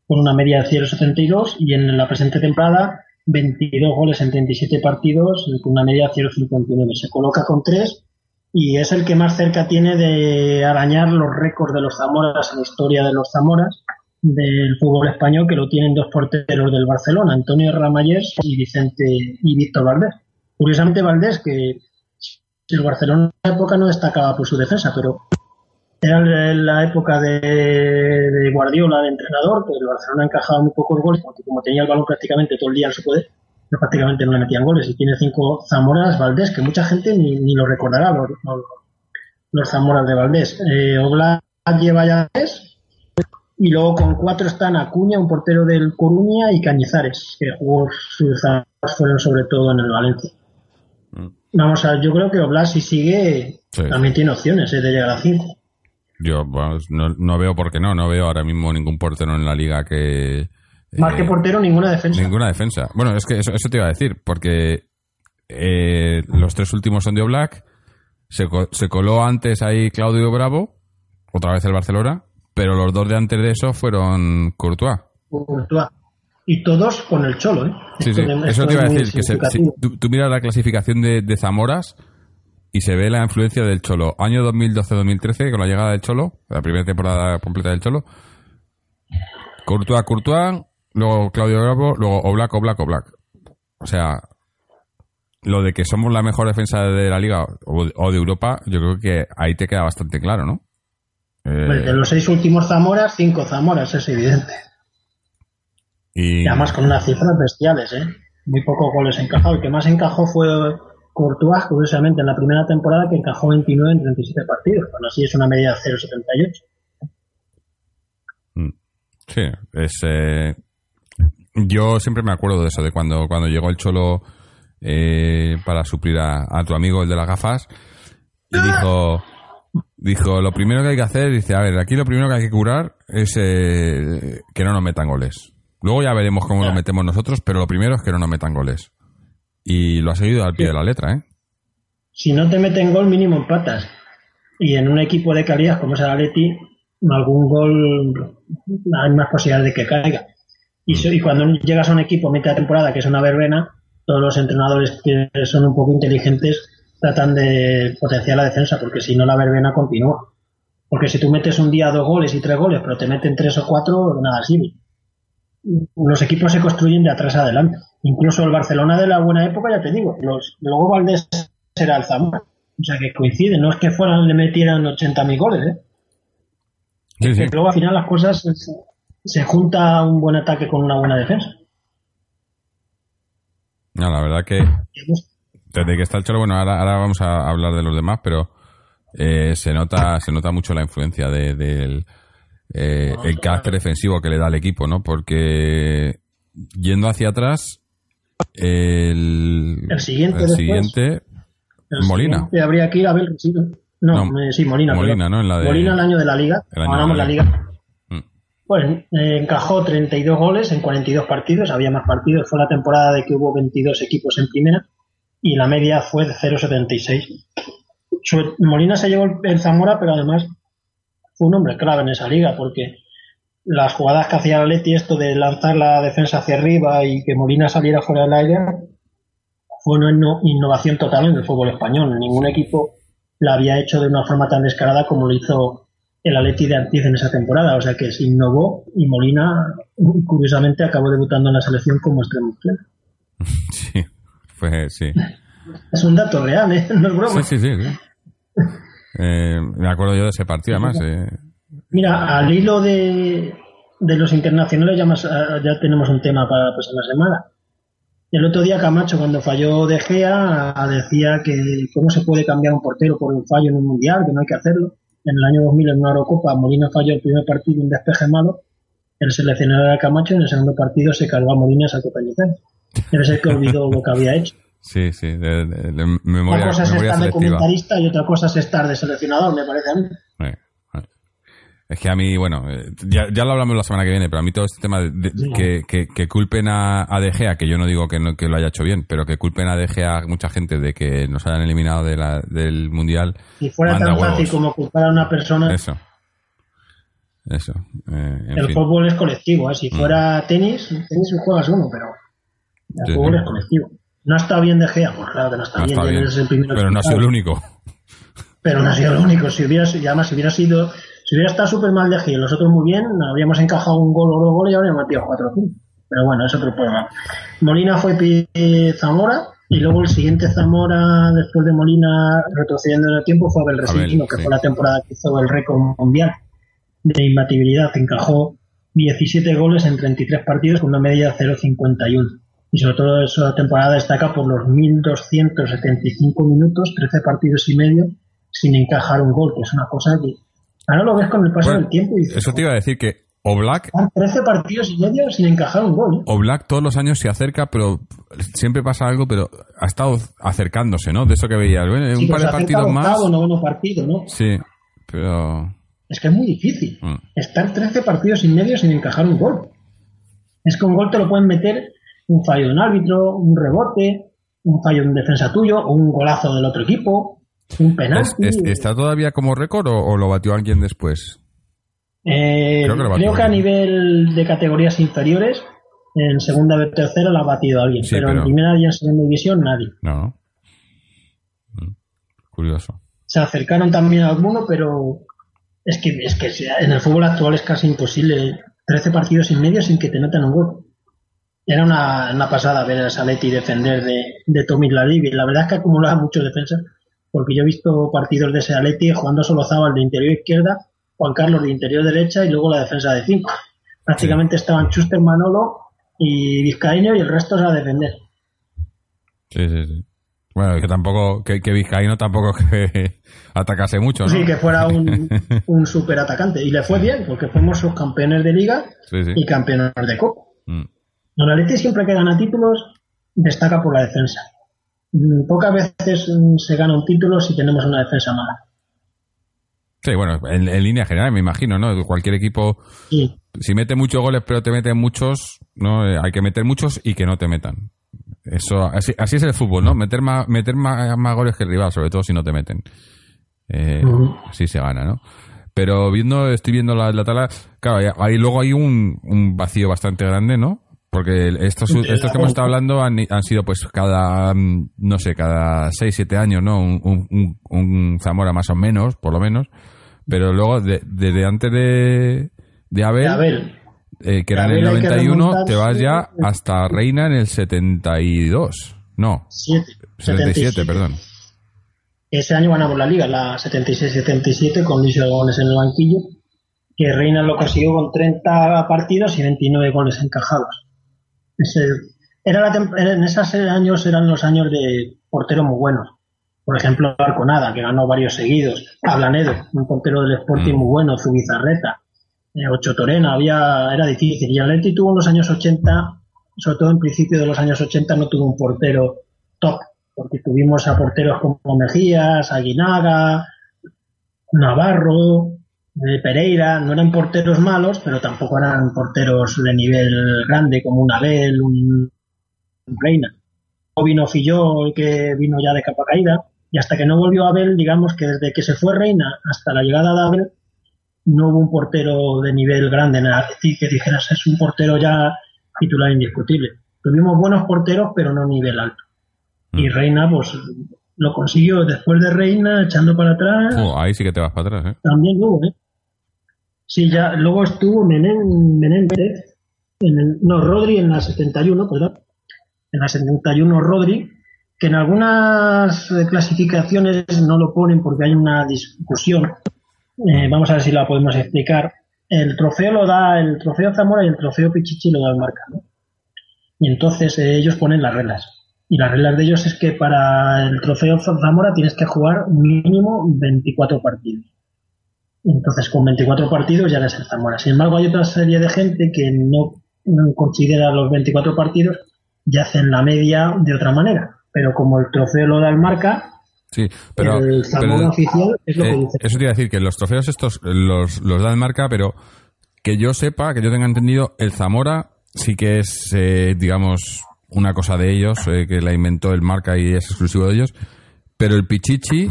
con una media de 0,72, y en la presente temporada 22 goles en 37 partidos, con una media de 0,59. Se coloca con 3 y es el que más cerca tiene de arañar los récords de los Zamoras en la historia de los Zamoras del fútbol español, que lo tienen dos porteros del Barcelona, Antonio Ramallés y Vicente y Víctor Valdés. Curiosamente Valdés, que el Barcelona en esa época no destacaba por su defensa, pero era la época de, Guardiola de entrenador, que el Barcelona encajaba muy pocos goles, porque como tenía el balón prácticamente todo el día en su poder, pues prácticamente no le metían goles. Y tiene cinco Zamoras Valdés, que mucha gente ni, lo recordará, los, los, Zamoras de Valdés. Eh, Oblak lleva ya tres, y luego con cuatro están Acuña, un portero del Coruña, y Cañizares, que jugó sus fueron sobre todo en el Valencia. Vamos a ver, yo creo que Oblak si sigue Sí. también tiene opciones eh, de llegar a 5. Yo bueno, no, no veo por qué no. No veo ahora mismo ningún portero en la liga que. Más eh, que portero, ninguna defensa. Ninguna defensa. Bueno, es que eso, eso te iba a decir, porque eh, los tres últimos son de Black. Se, se coló antes ahí Claudio Bravo, otra vez el Barcelona, pero los dos de antes de eso fueron Courtois. Courtois. Y todos con el cholo, ¿eh? Sí, sí, eso te iba a decir. Que se- si- tú, tú miras la clasificación de, de Zamoras y se ve la influencia del Cholo. Año 2012-2013, con la llegada del Cholo, la primera temporada completa del Cholo. Courtois, Courtois, luego Claudio Bravo, luego Oblak, Oblak, Oblak. O sea, lo de que somos la mejor defensa de la liga o, o de Europa, yo creo que ahí te queda bastante claro, ¿no? Eh, De los seis últimos Zamoras, cinco Zamoras, es evidente. Y, Y además con unas cifras bestiales, ¿eh? Muy pocos goles encajados. El que más encajó fue Courtois, curiosamente, en la primera temporada, que encajó 29 en 37 partidos. Bueno, así es una media de 0,78. Mm. Sí, es. eh, yo siempre me acuerdo de eso, de cuando, cuando llegó el Cholo eh, para suplir a, a tu amigo, el de las gafas, y dijo. Dijo, lo primero que hay que hacer, dice, a ver, aquí lo primero que hay que curar es eh, que no nos metan goles. Luego ya veremos cómo lo metemos nosotros, pero lo primero es que no nos metan goles. Y lo ha seguido al pie de la letra, ¿eh? Si no te meten gol, mínimo empatas. Y en un equipo de calidad como es el Atleti, algún gol hay más posibilidad de que caiga. Y, so- y cuando llegas a un equipo a mitad de temporada que es una verbena, todos los entrenadores que son un poco inteligentes tratan de potenciar la defensa, porque si no la verbena continúa. Porque si tú metes un día dos goles y tres goles, pero te meten tres o cuatro, nada sirve. Los equipos se construyen de atrás a adelante. Incluso el Barcelona de la buena época, ya te digo, los, luego Valdés será el Zamora. O sea que coincide, no es que fueran, le metieran 80.000 goles, ¿eh? Sí, sí. Que luego al final las cosas se, se junta un buen ataque con una buena defensa. No, la verdad que desde que está el Cholo, bueno, ahora, ahora vamos a hablar de los demás, pero eh, se nota se nota mucho la influencia de- del eh, el carácter defensivo que le da al equipo, ¿no? Porque yendo hacia atrás, el, El siguiente el después. siguiente, El Molina. siguiente Habría que ir a ver sí, No, No, eh, sí, Molina. Molina. ¿no? En la de- Molina el año de la liga. Ganamos la liga. Pues eh, encajó 32 goles en 42 partidos. Había más partidos. Fue la temporada de que hubo 22 equipos en primera. Y la media fue de 0,76. Su- Molina se llevó el Zamora, pero además fue un hombre clave en esa liga porque las jugadas que hacía el Atleti, esto de lanzar la defensa hacia arriba y que Molina saliera fuera del aire, fue una inno- innovación total en el fútbol español. Ningún equipo la había hecho de una forma tan descarada como lo hizo el Atleti de Antiz en esa temporada. O sea que se innovó y Molina, curiosamente, acabó debutando en la selección como extremo izquierdo. *laughs* sí, fue, sí. Es un dato real, ¿eh? No es broma. Sí, sí, sí. sí. Eh, me acuerdo yo de ese partido, además. eh, Mira, al hilo de, de los internacionales ya, más, ah, ya tenemos un tema para la próxima semana. El otro día Camacho, cuando falló De Gea, decía que cómo se puede cambiar un portero por un fallo en un mundial, que no hay que hacerlo. En el año 2000 en una Eurocopa, Molina falló el primer partido, un despeje malo. El seleccionador era Camacho, en el segundo partido se cargó a Molina y sacó Pellicer. Debe ser que olvidó lo que había hecho. Sí, sí, de, de- de memoria, Una cosa es memoria estar de selectiva. comentarista y otra cosa es estar de seleccionador, me parece a mí. Eh, eh. Es que a mí, bueno, eh, ya, ya lo hablamos la semana que viene, pero a mí todo este tema de, de- Sí. que, que, que culpen a, a De Gea, que yo no digo que, no, que lo haya hecho bien, pero que culpen a De Gea mucha gente de que nos hayan eliminado de la, del Mundial. Si fuera tan huevos. fácil como culpar a una persona, Eso. Eso. eh, en el fin. fútbol es colectivo. ¿eh? Si fuera tenis, tenis juegas uno, pero el Sí, fútbol sí. es colectivo. No ha estado bien De Gea, pues claro que no está No bien. está bien, eres el primero pero no ha sido el único. Pero no ha sido el único. Si hubiera, y además, si hubiera sido, si hubiera estado súper mal De Gea y los otros muy bien, habríamos encajado un gol o dos goles y habríamos metido cuatro o cinco. Pero bueno, es otro problema. Molina fue Zamora y luego el siguiente Zamora, después de Molina retrocediendo en el tiempo, fue Abel Resintino, que sí. fue la temporada que hizo el récord mundial de imbatibilidad. Encajó 17 goles en 33 partidos con una media de 0,51. Y sobre todo esa temporada destaca por los 1.275 minutos, 13 partidos y medio, sin encajar un gol, que es una cosa que ahora lo ves con el paso Bueno, del tiempo y dices, Eso te iba a decir que Oblak, "Ah, 13 partidos y medio sin encajar un gol. ¿eh?". Oblak todos los años se acerca, pero siempre pasa algo, pero ha estado acercándose, ¿no? De eso que veías, bueno, un par de partidos más. octavo, noveno partido, ¿no? Sí, pero. Es que es muy difícil. Mm. Estar 13 partidos y medio sin encajar un gol. Es que un gol te lo pueden meter un fallo de un árbitro, un rebote, un fallo de un defensa tuyo, o un golazo del otro equipo, un ¿Es- penalti. es- ¿Está todavía como récord o, o lo batió alguien después? Eh, Creo que creo a nivel de categorías inferiores, en segunda o tercera lo ha batido alguien, Sí, pero, pero- en primera y en segunda división nadie. No. Mm, Curioso. Se acercaron también a alguno, pero es que, es que en el fútbol actual es casi imposible. 13 partidos y medio sin que te metan un gol. Era una, una pasada ver a Saletti defender de, de Tommy Ladiv. Y la verdad es que acumulaba mucho defensa, porque yo he visto partidos de Saletti jugando solo Zabal de interior izquierda, Juan Carlos de interior derecha y luego la defensa de 5. Prácticamente estaban Chuster, Manolo y Vizcaíno y el resto era defender. Sí, sí, sí. Bueno, que tampoco, que, que Vizcaíno tampoco *laughs* que atacase mucho, ¿no? Sí, que fuera un, *laughs* un super atacante. Y le fue bien, porque fuimos subcampeones de liga Sí, sí. y campeones de copa. Mm. El Atleti siempre que gana títulos destaca por la defensa. Mm, Pocas veces mm, se gana un título si tenemos una defensa mala. Sí, bueno, en, en línea general me imagino, ¿no? Cualquier equipo, Sí, si mete muchos goles pero te meten muchos, ¿no? Eh, Hay que meter muchos y que no te metan. Eso, así, así es el fútbol, ¿no? Meter más, meter más, más goles que el rival, sobre todo si no te meten. Eh. Así se gana, ¿no? Pero viendo, estoy viendo la, la tabla, claro, ahí- ahí luego hay un, un vacío bastante grande, ¿no? Porque estos, Sí, estos que hemos estado hablando han, han sido pues cada, mm, no sé, cada 6, 7 años, ¿no? Un, un, un- Zamora más o menos, por lo menos. Pero luego, de- desde antes de, de Abel, A ver, eh, que era en Abel el hay que 91, te vas ya hasta Reina en el 72. No, 7, 77, perdón. Ese año ganamos la liga, la 76-77, con Luis Gómez en el banquillo, que Reina lo consiguió con 30 partidos y 29 goles encajados. Ese- era la en esos años eran los años de porteros muy buenos. Por ejemplo, Arconada, que ganó varios seguidos. Ablanedo, un portero del Sporting muy bueno. Zubizarreta. Eh, Ocho Torena, había, era difícil. Y Atleti tuvo en los años 80, sobre todo en principio de los años 80, no tuvo un portero top. Porque tuvimos a porteros como Mejías, Aguinaga, Navarro, eh, Pereira. No eran porteros malos, pero tampoco eran porteros de nivel grande como un Abel, un Reina. O vino Filló, el que vino ya de capa caída. Y hasta que no volvió Abel, digamos que desde que se fue Reina hasta la llegada de Abel, no hubo un portero de nivel grande en el Atleti que dijeras es un portero ya titular indiscutible. Tuvimos buenos porteros, pero no nivel alto. Y Mm. Reina, pues lo consiguió después de Reina, echando para atrás. Oh, ahí sí que te vas para atrás, ¿eh? También hubo, ¿eh? Sí, ya, luego estuvo Menem, Menéndez, en el, no, Rodri en la 71, perdón. En la 71 Rodri, que en algunas clasificaciones no lo ponen porque hay una discusión. Eh, vamos a ver si la podemos explicar. El trofeo lo da, el trofeo Zamora y el trofeo Pichichi lo da el marca, ¿no? Y entonces eh, ellos ponen las reglas. Y las reglas de ellos es que para el trofeo Zamora tienes que jugar mínimo 24 partidos. Entonces, con 24 partidos ya eres el Zamora. Sin embargo, hay otra serie de gente que no, no considera los 24 partidos y hacen la media de otra manera. Pero como el trofeo lo da el marca, Sí, pero, el Zamora pero, oficial es lo eh, que dice. eso te iba a decir, que los trofeos estos los, los da el marca, pero que yo sepa, que yo tenga entendido, el Zamora sí que es, eh, digamos, una cosa de ellos, eh, que la inventó el marca y es exclusivo de ellos, pero el Pichichi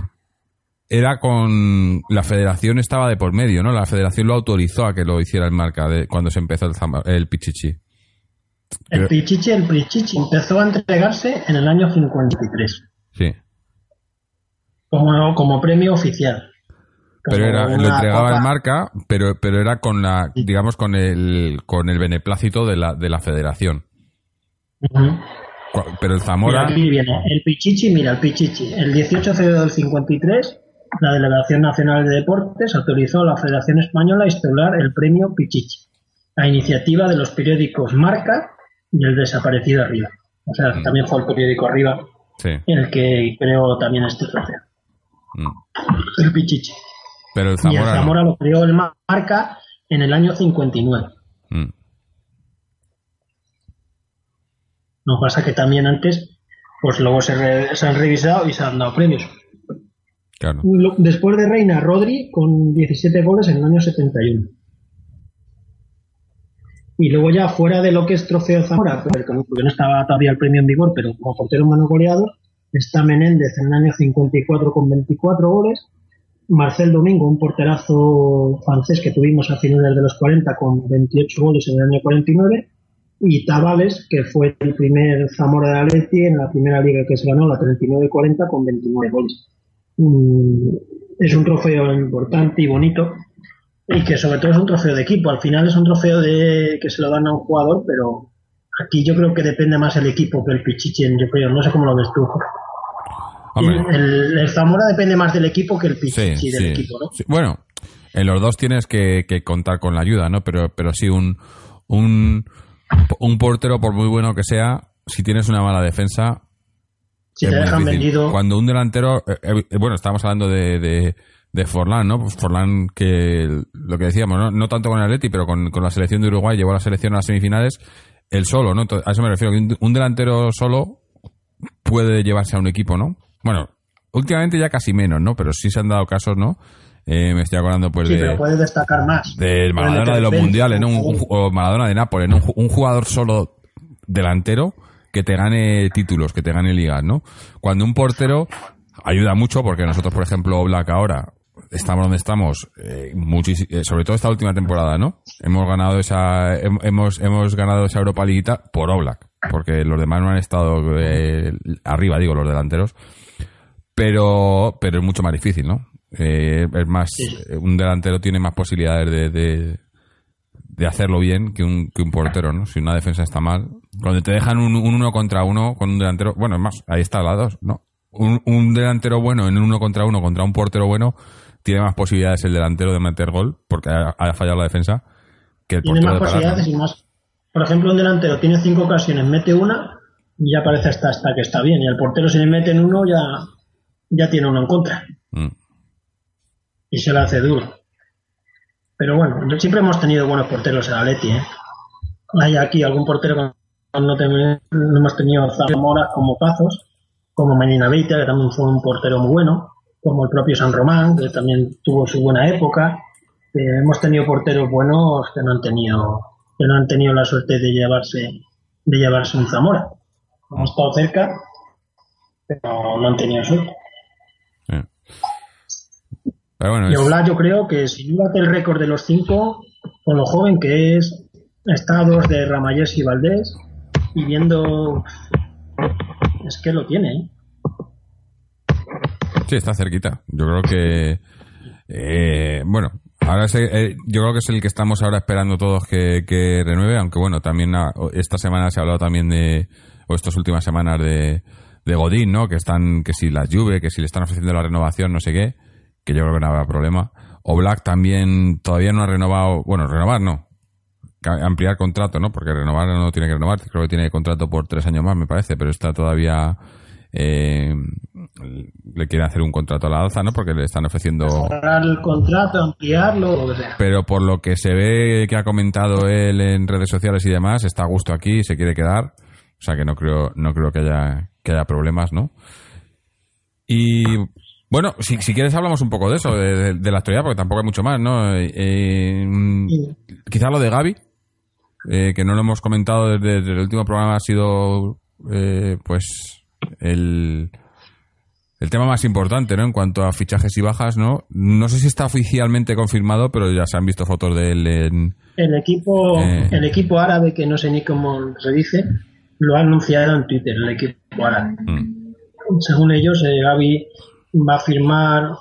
era con... La federación estaba de por medio, ¿no? La federación lo autorizó a que lo hiciera el marca de, cuando se empezó el, el Pichichi. El Pichichi, el Pichichi empezó a entregarse en el año 53 Sí. como, como premio oficial. Pero era, lo entregaba copa. el marca, pero, pero era con la, digamos, con el, con el beneplácito de la, de la federación. Pero el Mira, Zamora, aquí viene el Pichichi, mira, el Pichichi. El 18 de febrero del 53, la Delegación Nacional de Deportes autorizó a la Federación Española a instaurar el premio Pichichi, a iniciativa de los periódicos Marca y el desaparecido Arriba. O sea, Mm. también fue el periódico Arriba sí. el que creó también este trofeo, mm. el Pichichi. Pero el y el Zamora, no. Lo creó el Marca en el año 59. Mm. No pasa que también antes, pues luego se, re- se han revisado y se han dado premios. Después de Reina, Rodri con 17 goles en el año 71. Y luego ya fuera de lo que es Trofeo Zamora, porque no estaba todavía el premio en vigor, pero como portero mano goleador, está Menéndez en el año 54 con 24 goles, Marcel Domingo, un porterazo francés que tuvimos a finales de los 40 con 28 goles en el año 49, y Tabales, que fue el primer Zamora de Atleti en la primera liga que se ganó, la 39-40 con 29 goles. Mm, es un trofeo importante y bonito y que sobre todo es un trofeo de equipo. Al final es un trofeo de que se lo dan a un jugador, pero aquí yo creo que depende más el equipo que el Pichichi, yo creo. No sé cómo lo ves tú. El, el Zamora depende más del equipo que el sí, Pichichi del sí. equipo, ¿no? Sí. Bueno, en los dos tienes que, que contar con la ayuda, ¿no? Pero, pero sí, un, un, un portero, por muy bueno que sea, si tienes una mala defensa, Si te dejan vendido, Cuando un delantero, eh, eh, bueno, estamos hablando de, de, de Forlán, ¿no? Pues Forlán que lo que decíamos, ¿no? No tanto con el Atleti, pero con, con la selección de Uruguay llevó a la selección a las semifinales, el solo, ¿no? A eso me refiero, que un, un delantero solo puede llevarse a un equipo, ¿no? Bueno, últimamente ya casi menos, ¿no? Pero sí se han dado casos, ¿no? Eh, me estoy acordando pues sí, de pero puede destacar más. del Maradona de los mundiales, ¿no? Un, un- o Maradona de Nápoles, ¿no? Un jugador solo delantero que te gane títulos, que te gane ligas, ¿no? Cuando un portero ayuda mucho, porque nosotros, por ejemplo, Black ahora estamos donde estamos, eh, muchis- eh, sobre todo esta última temporada, ¿no? Hemos ganado esa, hem- hemos, hemos ganado esa Europa Liguita por Oblak, porque los demás no han estado eh, arriba, digo, los delanteros, pero, pero es mucho más difícil, ¿no? Eh, es más, un delantero tiene más posibilidades de, de, de hacerlo bien que un, que un portero, ¿no? Si una defensa está mal, cuando te dejan un, un uno contra uno con un delantero, bueno, es más, ahí está la dos, ¿no? Un, un delantero bueno en un uno contra uno contra un portero bueno tiene más posibilidades el delantero de meter gol porque ha, ha fallado la defensa que el Tiene portero más de pararlo. posibilidades y más. Por ejemplo, un delantero tiene cinco ocasiones, mete una y ya parece hasta, hasta que está bien. Y el portero, si le mete en uno, ya, ya tiene uno en contra. Mm. Y se lo hace duro. Pero bueno, siempre hemos tenido buenos porteros en Atleti, ¿eh? Hay aquí algún portero que no, hemos tenido Zamora como Pazos, como Medina Beita, que también fue un portero muy bueno, como el propio San Román, que también tuvo su buena época. Eh, hemos tenido porteros buenos que no han tenido, que no han tenido la suerte de llevarse, de llevarse un Zamora. Hemos estado cerca, pero no han tenido suerte. Pero bueno, Y es- Oblak yo creo que si bate el récord de los cinco, con lo joven que es, está a dos de Ramallés y Valdés, y viendo... Es que lo tiene, ¿eh? Sí, está cerquita. Yo creo que. eh, bueno, ahora es, eh, yo creo que es el que estamos ahora esperando todos que, que renueve, aunque bueno, también ah, esta semana se ha hablado también de. o estas últimas semanas de, de Godín, ¿no? Que están. que si la Juve, que si le están ofreciendo la renovación, no sé qué, que yo creo que no habrá problema. O Black también todavía no ha renovado. bueno, renovar no. Ampliar contrato, ¿no? Porque renovar no tiene que renovar. Creo que tiene contrato por tres años más, me parece, pero está todavía. eh, le quieren hacer un contrato a la alza, ¿no? Porque le están ofreciendo. Cerrar el contrato, ampliarlo, sea. Pero por lo que se ve que ha comentado él en redes sociales y demás, está a gusto aquí, se quiere quedar. O sea que no creo, no creo que haya, que haya problemas, ¿no? Y bueno, si, si quieres hablamos un poco de eso, de, de- de la actualidad, porque tampoco hay mucho más, ¿no? Eh, eh, quizá lo de Gaby, eh, que no lo hemos comentado desde, desde el último programa, ha sido eh, pues el, el tema más importante, ¿no? En cuanto a fichajes y bajas, ¿no? No sé si está oficialmente confirmado, pero ya se han visto fotos de él en... El equipo, el equipo árabe, que no sé ni cómo se dice, lo ha anunciado en Twitter, el equipo árabe. Mm, Según ellos, Gaby va a firmar,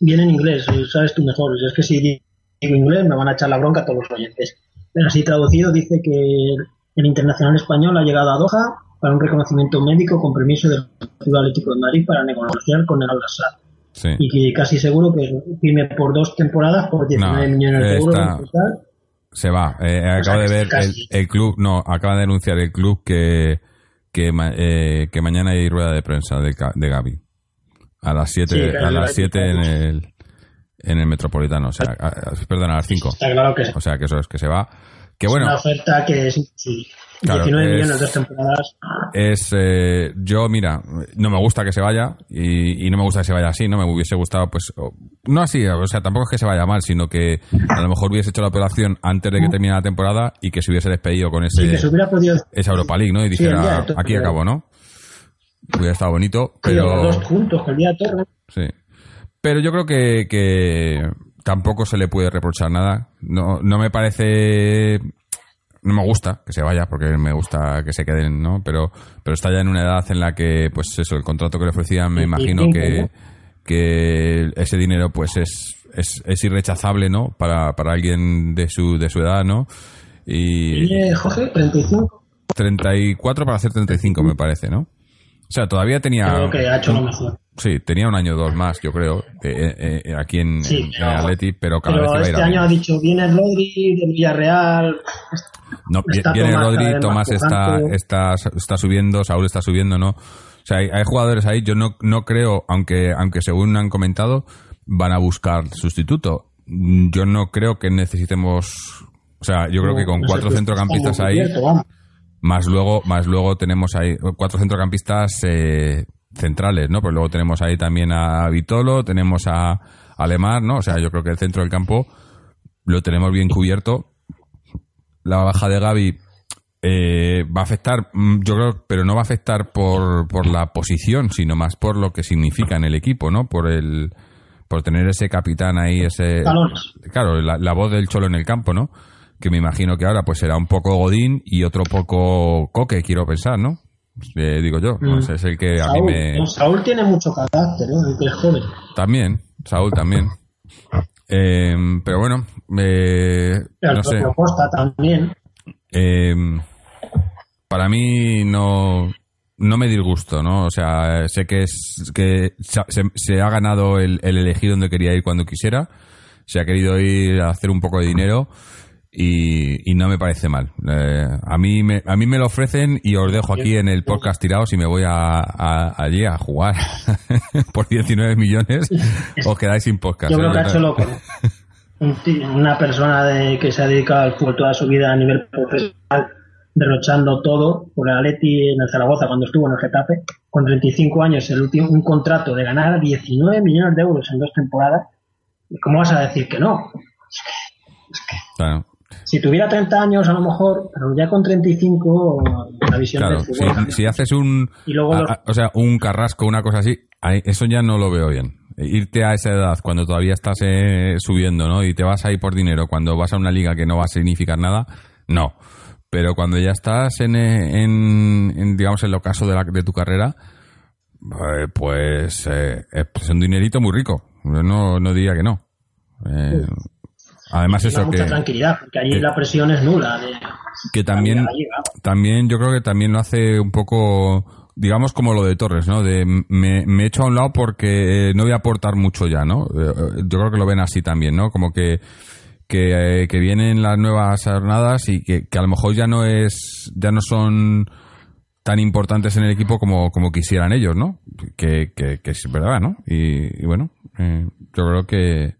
viene en inglés, eh, sabes tú mejor, es que si digo inglés me van a echar la bronca a todos los oyentes. Pero así traducido dice que el Internacional Español ha llegado a Doha para un reconocimiento médico con permiso del Club Atlético de Madrid para negociar con el Al-Nassr. sí. Y que casi seguro que firme por dos temporadas por 19 No, millones de euros. Se va. Eh, O sea, acabo de ver el, el club, no, acaba de anunciar el club que que, eh, que mañana hay rueda de prensa de, de Gaby. A las 7 Sí, claro, a las hay- 7 en el en el Metropolitano, o sea, a- a- perdón, a las 5. Está claro que O sea, que eso es que se va. Que es bueno, una oferta que es. Claro, 19 es- millones, temporadas. es eh, yo mira no me gusta que se vaya y, y no me gusta que se vaya así no me hubiese gustado pues no así o sea tampoco es que se vaya mal sino que a lo mejor hubiese hecho la operación antes de que terminara la temporada y que se hubiese despedido con ese Sí, que se hubiera podido esa Europa League no y Sí, dijera aquí acabo no hubiera estado bonito Sí, los pero dos juntos, con el día de Torre. sí pero yo creo que, que tampoco se le puede reprochar nada no no me parece no me gusta que se vaya porque me gusta que se queden, ¿no? Pero, pero está ya en una edad en la que, pues eso, el contrato que le ofrecían, me Y- y imagino que, ¿no? que ese dinero, pues es, es, es irrechazable, ¿no? Para, para alguien de su, de su edad, ¿no? Y Tiene, Jorge, 35. 34 para hacer 35, me parece, ¿no? O sea, todavía tenía. Creo que ha hecho lo mejor. Sí, tenía un año o dos más, yo creo, eh, eh, eh, aquí en, Sí, en- en pero- Atleti, pero cada vez iba a ir este año ha dicho, viene Rodri del Villarreal. No, Está viene Tomás cada Rodri, Tomás más está, está, está subiendo, Saúl está subiendo, ¿no? O sea, hay, hay jugadores ahí, yo no, no creo, aunque, aunque según han comentado, van a buscar sustituto. Yo no creo que necesitemos, o sea, yo creo que con No cuatro centrocampistas ahí, cubierto. Más luego, más luego tenemos ahí cuatro centrocampistas eh, centrales, ¿no? Pues luego tenemos ahí también a Vitolo, tenemos a Alemar, ¿no? O sea, yo creo que el centro del campo lo tenemos bien cubierto. La baja de Gaby eh, va a afectar, mm, yo creo, pero no va a afectar por, por la posición, sino más por lo que significa en el equipo, ¿no? Por el por tener ese capitán ahí, ese... Claro, la, la voz del cholo en el campo, ¿no? Que me imagino que ahora pues será un poco Godín y otro poco Coque, quiero pensar, ¿no? Eh, digo yo, Mm. pues es el que a mí me... no, Saúl tiene mucho carácter, ¿no? El que es joven. También, Saúl también. Eh, pero bueno, eh, El no sé. Costa también. Eh, para mí no, no me disgusto, ¿no? O sea, sé que es que se, se- ha ganado el, el elegir donde quería ir cuando quisiera. Se ha querido ir a hacer un poco de dinero y, y no me parece mal. Eh, a mí me, a mí me lo ofrecen y os dejo aquí en el podcast tirados y me voy a, a- allí a jugar *laughs* por 19 millones. Os quedáis sin podcast. Yo ¿eh? creo que ha hecho loco. Una persona de, que se ha dedicado al fútbol toda su vida a nivel profesional, derrochando todo por el Atleti en el Zaragoza cuando estuvo en el Getafe, con 35 años, el último, un contrato de ganar 19 millones de euros en dos temporadas. ¿Cómo vas a decir que no? Claro. Si tuviera 30 años, a lo mejor, pero ya con 35, la visión Claro, del fútbol. si, haces un, Y luego a- los- a- o sea, un carrasco, una cosa así, eso ya no lo veo bien. Irte a esa edad cuando todavía estás eh, subiendo, ¿no? Y te vas ahí por dinero cuando vas a una liga que no va a significar nada, no. Pero cuando ya estás en, eh, en, en, digamos, en el ocaso de, la, de tu carrera, eh, pues eh, es un dinerito muy rico. Yo no, no diría que no. Eh, además eso mucha que... tranquilidad, porque allí que- la presión es nula. De, que también también yo creo que también lo hace un poco digamos como lo de Torres no de me, me echo a un lado porque eh, no voy a aportar mucho ya no Eh, eh, yo creo que lo ven así también no como que que, eh, que vienen las nuevas jornadas y que, que a lo mejor ya no es ya no son tan importantes en el equipo como, como quisieran ellos no que, que, que es verdad no y, y bueno eh, yo creo que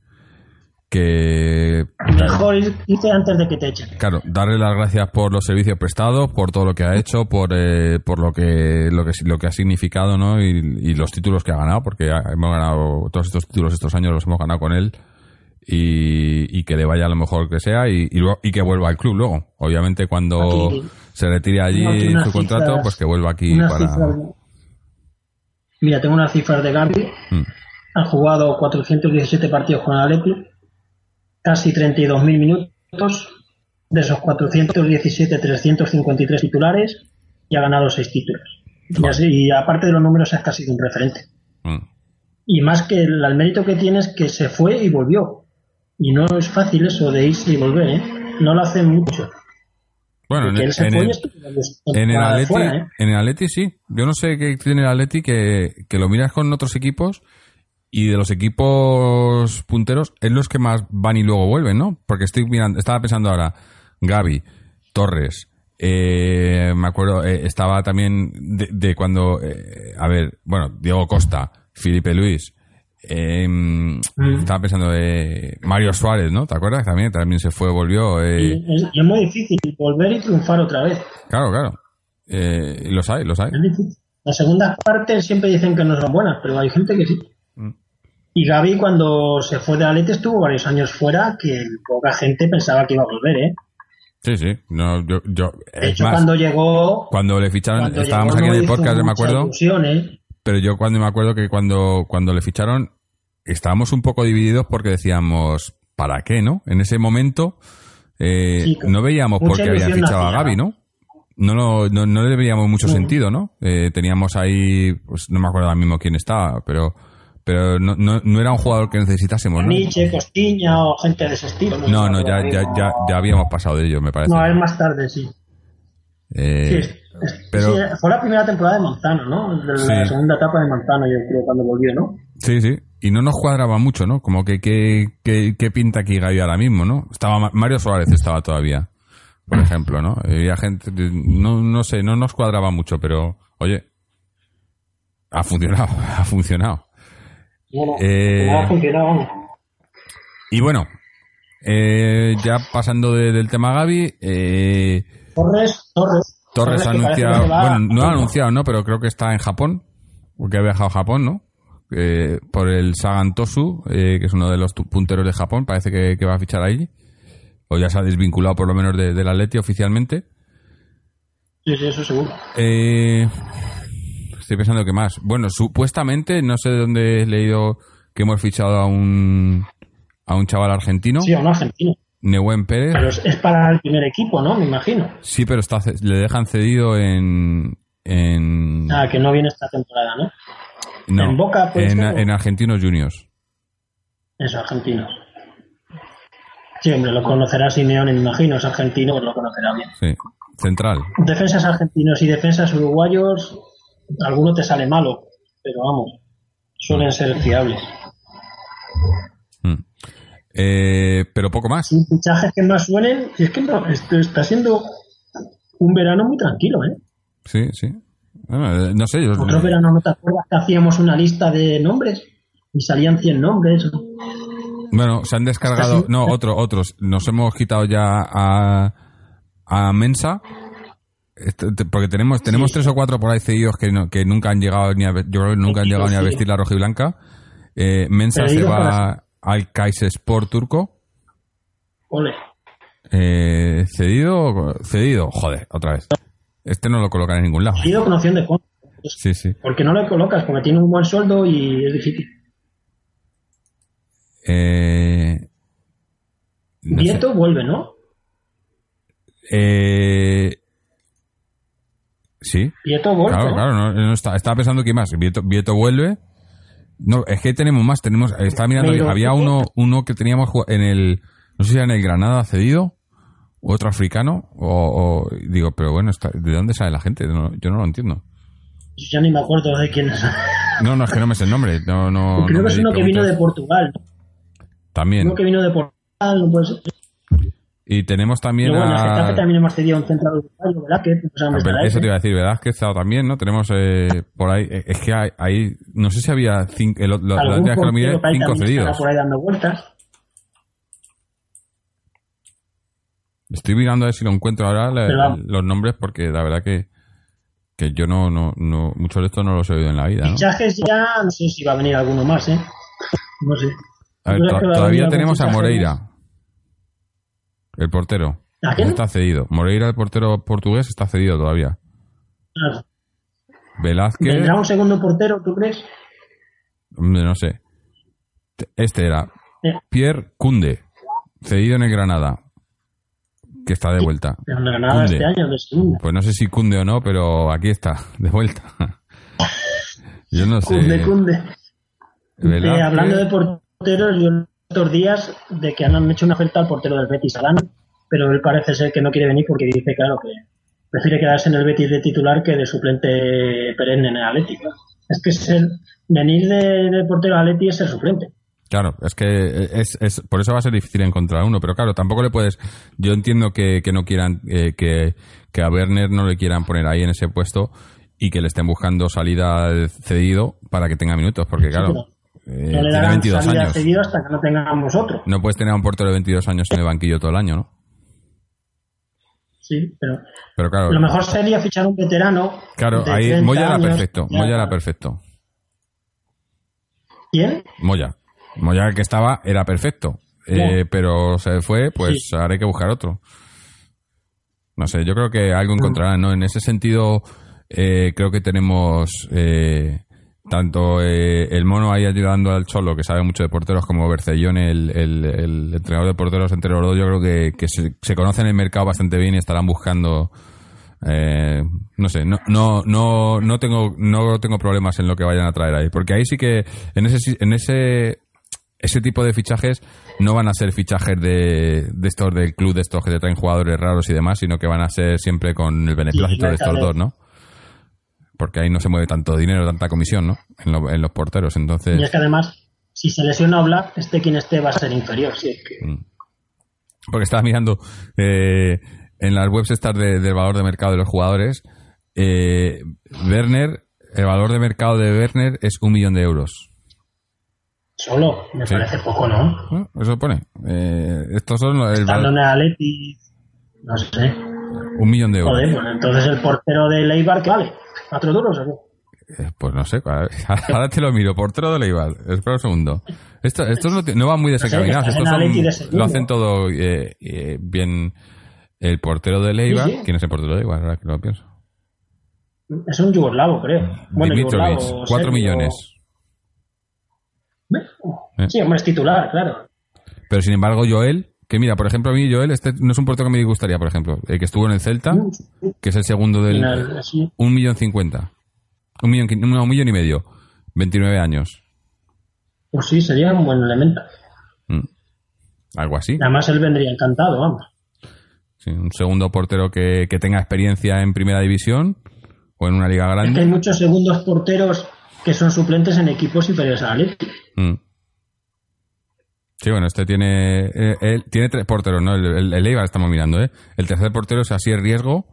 que Mejor ir- irte antes de que te echen. Claro, darle las gracias por los servicios prestados, por todo lo que ha hecho, por, eh, por lo que lo que lo que ha significado, ¿no? Y, y los títulos que ha ganado, porque hemos ganado todos estos títulos estos años los hemos ganado con él y, y que le vaya a lo mejor que sea y, y, luego- y que vuelva al club luego. Obviamente cuando Aquí- se retire allí aquí su contrato, pues que vuelva aquí para. cifras- Mira, tengo unas cifras de Gaby. Mm. Han jugado 417 partidos con el Atleti, casi 32.000 minutos. De esos 417, 353 titulares y ha ganado 6 títulos. Y, así, y aparte de los números es casi un referente. Mm. Y más que el, el mérito que tiene es que se fue y volvió. Y no es fácil eso de irse y volver, ¿eh? No lo hacen mucho. Bueno, en, el, estuvo varios en el temporadas Atleti, fuera, ¿eh? en el Atleti sí. Yo no sé qué tiene el Atleti que, que lo miras con otros equipos y de los equipos punteros es los que más van y luego vuelven, ¿no? Porque estoy mirando, estaba pensando ahora, Gaby, Torres, eh, me acuerdo, eh, estaba también de, de cuando, eh, a ver, bueno, Diego Costa, Felipe Luis, eh, estaba pensando de Mario Suárez, ¿no? ¿Te acuerdas? También, también se fue, volvió. eh, Y es, y es muy difícil volver y triunfar otra vez. Claro, claro. Eh, los hay, los hay. Las segundas partes siempre dicen que no son buenas, pero hay gente que sí. Y Gaby cuando se fue de Atleti estuvo varios años fuera que poca gente pensaba que iba a volver, ¿eh? Sí, sí. No, yo, yo, De hecho, más, cuando llegó... cuando le ficharon, cuando estábamos llegó aquí no en el podcast, me acuerdo, ilusión, ¿eh? pero yo cuando me acuerdo que cuando, cuando le ficharon, estábamos un poco divididos porque decíamos, ¿para qué, no? En ese momento, eh, Sí, no veíamos por qué habían fichado a Gaby, ¿no? ¿no? No, no, no le veíamos mucho sentido, ¿no? Eh, teníamos ahí, pues no me acuerdo ahora mismo quién estaba, pero, pero no, no, no era un jugador que necesitásemos, ¿no? Nietzsche, Costiña o gente de ese estilo. No, no, ya, ya, ya, ya habíamos pasado de ello, me parece. No, es más tarde, sí. Eh, Sí, es- pero- sí, fue la primera temporada de Manzano, ¿no? De Sí. La segunda etapa de Manzano, yo creo, cuando volvió, ¿no? Sí, sí. Y no nos cuadraba mucho, ¿no? Como que qué pinta aquí Gaby ahora mismo, ¿no? Estaba Ma- Mario Suárez estaba todavía, por ejemplo, ¿no? Había gente, no, no sé, no nos cuadraba mucho, pero oye, ha funcionado, *laughs* ha funcionado. Bueno, Eh, no ha funcionado, vamos. Y bueno, eh, ya pasando de- del tema Gaby, eh, Torres, Torres. Torres ha anunciado, bueno, no ha anunciado, ¿no? Pero creo que está en Japón, porque ha viajado a Japón, ¿no? Eh, por el Sagan Tosu, eh, que es uno de los punteros de Japón, parece que, que va a fichar ahí. O ya se ha desvinculado por lo menos de- del Atleti oficialmente. Sí, sí, eso seguro. Eh, estoy pensando que más. Bueno, supuestamente, no sé de dónde he leído que hemos fichado a un, a un chaval argentino, Sí, a un argentino. Nehuen Pérez. Pero es, es para el primer equipo, ¿no? Me imagino. Sí, pero está, le dejan cedido en... en Ah, que no viene esta temporada, ¿no? no, en Boca, en, o- en Argentinos Juniors. Eso, argentinos. Sí, hombre, lo conocerá Simeone, me imagino. Es argentino, pues lo conocerá bien. Sí, central. Defensas argentinos y defensas uruguayos, alguno te sale malo, pero vamos, suelen ser fiables. Mm. Eh, pero poco más. Sin fichajes que más suenen, y es que no, esto está siendo un verano muy tranquilo, ¿eh? Sí, sí. Bueno, eh, no sé, yo... Otro verano, ¿no te acuerdas que hacíamos una lista de nombres? Y salían 100 nombres. Bueno, se han descargado... No, otro, otros. Nos hemos quitado ya a, a Mensa. Te- Porque tenemos tenemos tres o cuatro por ahí cedidos que, no- que nunca han llegado ni a, yo creo que nunca han llegado ni a vestir la roja y blanca. Eh, Mensa se va al Kaysespor turco. Ole. Eh, cedido, cedido, joder, otra vez. Este no lo colocan en ningún lado. Ha ido con opción de compra. Sí, sí. Porque no le colocas, porque tiene un buen sueldo y es difícil. Eh, no sé. Vieto vuelve, ¿no? Eh, sí, Vieto vuelve. claro, claro. No, no está- estaba pensando que más. Vieto, Vieto vuelve. No, es que tenemos más. Tenemos, estaba mirando, Pero- había uno, uno que teníamos en el, no sé si era en el Granada cedido, otro africano, o, o- digo, pero bueno, ¿de dónde sale la gente? No, yo no lo entiendo. Yo ya ni me acuerdo de quién es. *laughs* No, no, es que no me sé el nombre. No, no, Creo no que es uno que vino de Portugal. También. Uno que vino de Portugal, no puede ser. Y tenemos también Pero bueno, en a... Getafe también hemos cedido a un central uruguayo, ¿verdad? Que Ah, dónde pero estará Eso te iba a decir, ¿verdad? Que he estado también, ¿no? Tenemos eh, por ahí, eh, es que hay, hay- no sé si había cinco, el, lo- la última que lo miré, cinco cedidos. por ahí dando vueltas. Estoy mirando a ver si lo encuentro ahora la- los nombres porque la verdad que, que yo no, no, no, muchos de estos no los he oído en la vida, ¿no? Fichajes ya, no sé si va a venir alguno más, ¿eh? No sé. A ver, to- todavía tenemos a Moreira, el portero. ¿A quién? Está cedido. Moreira, el portero portugués, está cedido todavía. Ah, Velázquez, ¿Vendrá un segundo portero, tú crees? hombre, no sé. Este era Eh, Pierre Cunde, cedido en el Granada, que está de vuelta. en Granada este año, de segunda. Pues no sé si cunde o no, pero aquí está, *laughs* de vuelta. Yo no sé. Cunde, cunde. Velázquez, Eh, hablando de porteros, yo estos días de que han hecho una oferta al portero del Betis, Adán, pero él parece ser que no quiere venir porque dice, claro, que prefiere quedarse en el Betis de titular que de suplente perenne en el Atlético. Es que ser, venir de, de portero al Atleti es ser suplente. Claro, es que es, es, por eso va a ser difícil encontrar uno, pero claro, tampoco le puedes. Yo entiendo que, que no quieran, eh, que, que a Werner no le quieran poner ahí en ese puesto y que le estén buscando salida al cedido para que tenga minutos, porque claro, eh, no le tiene darán 22 salida años. hasta que no tengamos otro. No puedes tener a un portero de 22 años en el banquillo todo el año, ¿no? Sí, pero Pero claro, lo mejor sería fichar un veterano. claro, de ahí 30 Moya era perfecto, ya- Moya era perfecto. ¿Quién? Moya. Moya el que estaba era perfecto. Eh, pero se fue, pues ahora hay que buscar otro. No sé, yo creo que algo encontrarán, ¿no? En ese sentido, eh, creo que tenemos eh, tanto eh, el mono ahí ayudando al Cholo, que sabe mucho de porteros, como Bercellón, el, el, el entrenador de porteros entre los dos, yo creo que, que se, se conocen el mercado bastante bien y estarán buscando eh, no sé, no, no, no, no tengo, no tengo problemas en lo que vayan a traer ahí, porque ahí sí que en ese, en ese, ese tipo de fichajes no van a ser fichajes de, de estos del club, de estos que te traen jugadores raros y demás, sino que van a ser siempre con el beneplácito de estos dos, ¿no? Porque ahí no se mueve tanto dinero, tanta comisión, ¿no? En, lo- en los porteros, entonces. Y es que además, si se lesiona Oblak, este quien esté va a ser inferior. Sí, es que- porque estaba mirando eh, en las webs estas de- del valor de mercado de los jugadores. Eh, Werner, el valor de mercado de Werner es un millón de euros. Solo, me Sí. parece poco, ¿no? Eso pone. Eh, estos son los- Estando no sé. un millón de euros. Joder, pues entonces el portero de Leibar, ¿qué vale? ¿Cuatro duros o qué? Eh, Pues no sé, *laughs* ahora te lo miro. Portero de Leibar. Espera un segundo. Esto, estos no, van muy desencaminados. Estos son- lo hacen todo eh, eh, bien. El portero de Leibar. Sí, sí. ¿Quién es el portero de Leibar? Ahora que lo pienso. Es un yugoslavo, creo. Bueno, Dimitrovic, yugoslavo, 4 serbio. millones. Eh. Sí, hombre, es titular, claro. Pero sin embargo, Joel, que mira, por ejemplo, a mí Joel, este no es un portero que me gustaría, por ejemplo, el que estuvo en el Celta, que es el segundo del... Un millón cincuenta. Un millón, un millón y medio. 29 años. Pues sí, sería un buen elemento. Mm. Algo así. Además, él vendría encantado, vamos. Sí, un segundo portero que, que tenga experiencia en primera división o en una liga Es que hay grande. muchos segundos porteros que son suplentes en equipos inferiores al Atlético. Mm. Sí, bueno, este tiene eh, él tiene tres porteros, ¿no? El, el, el Eibar estamos mirando, ¿eh? El tercer portero es así Riesgo,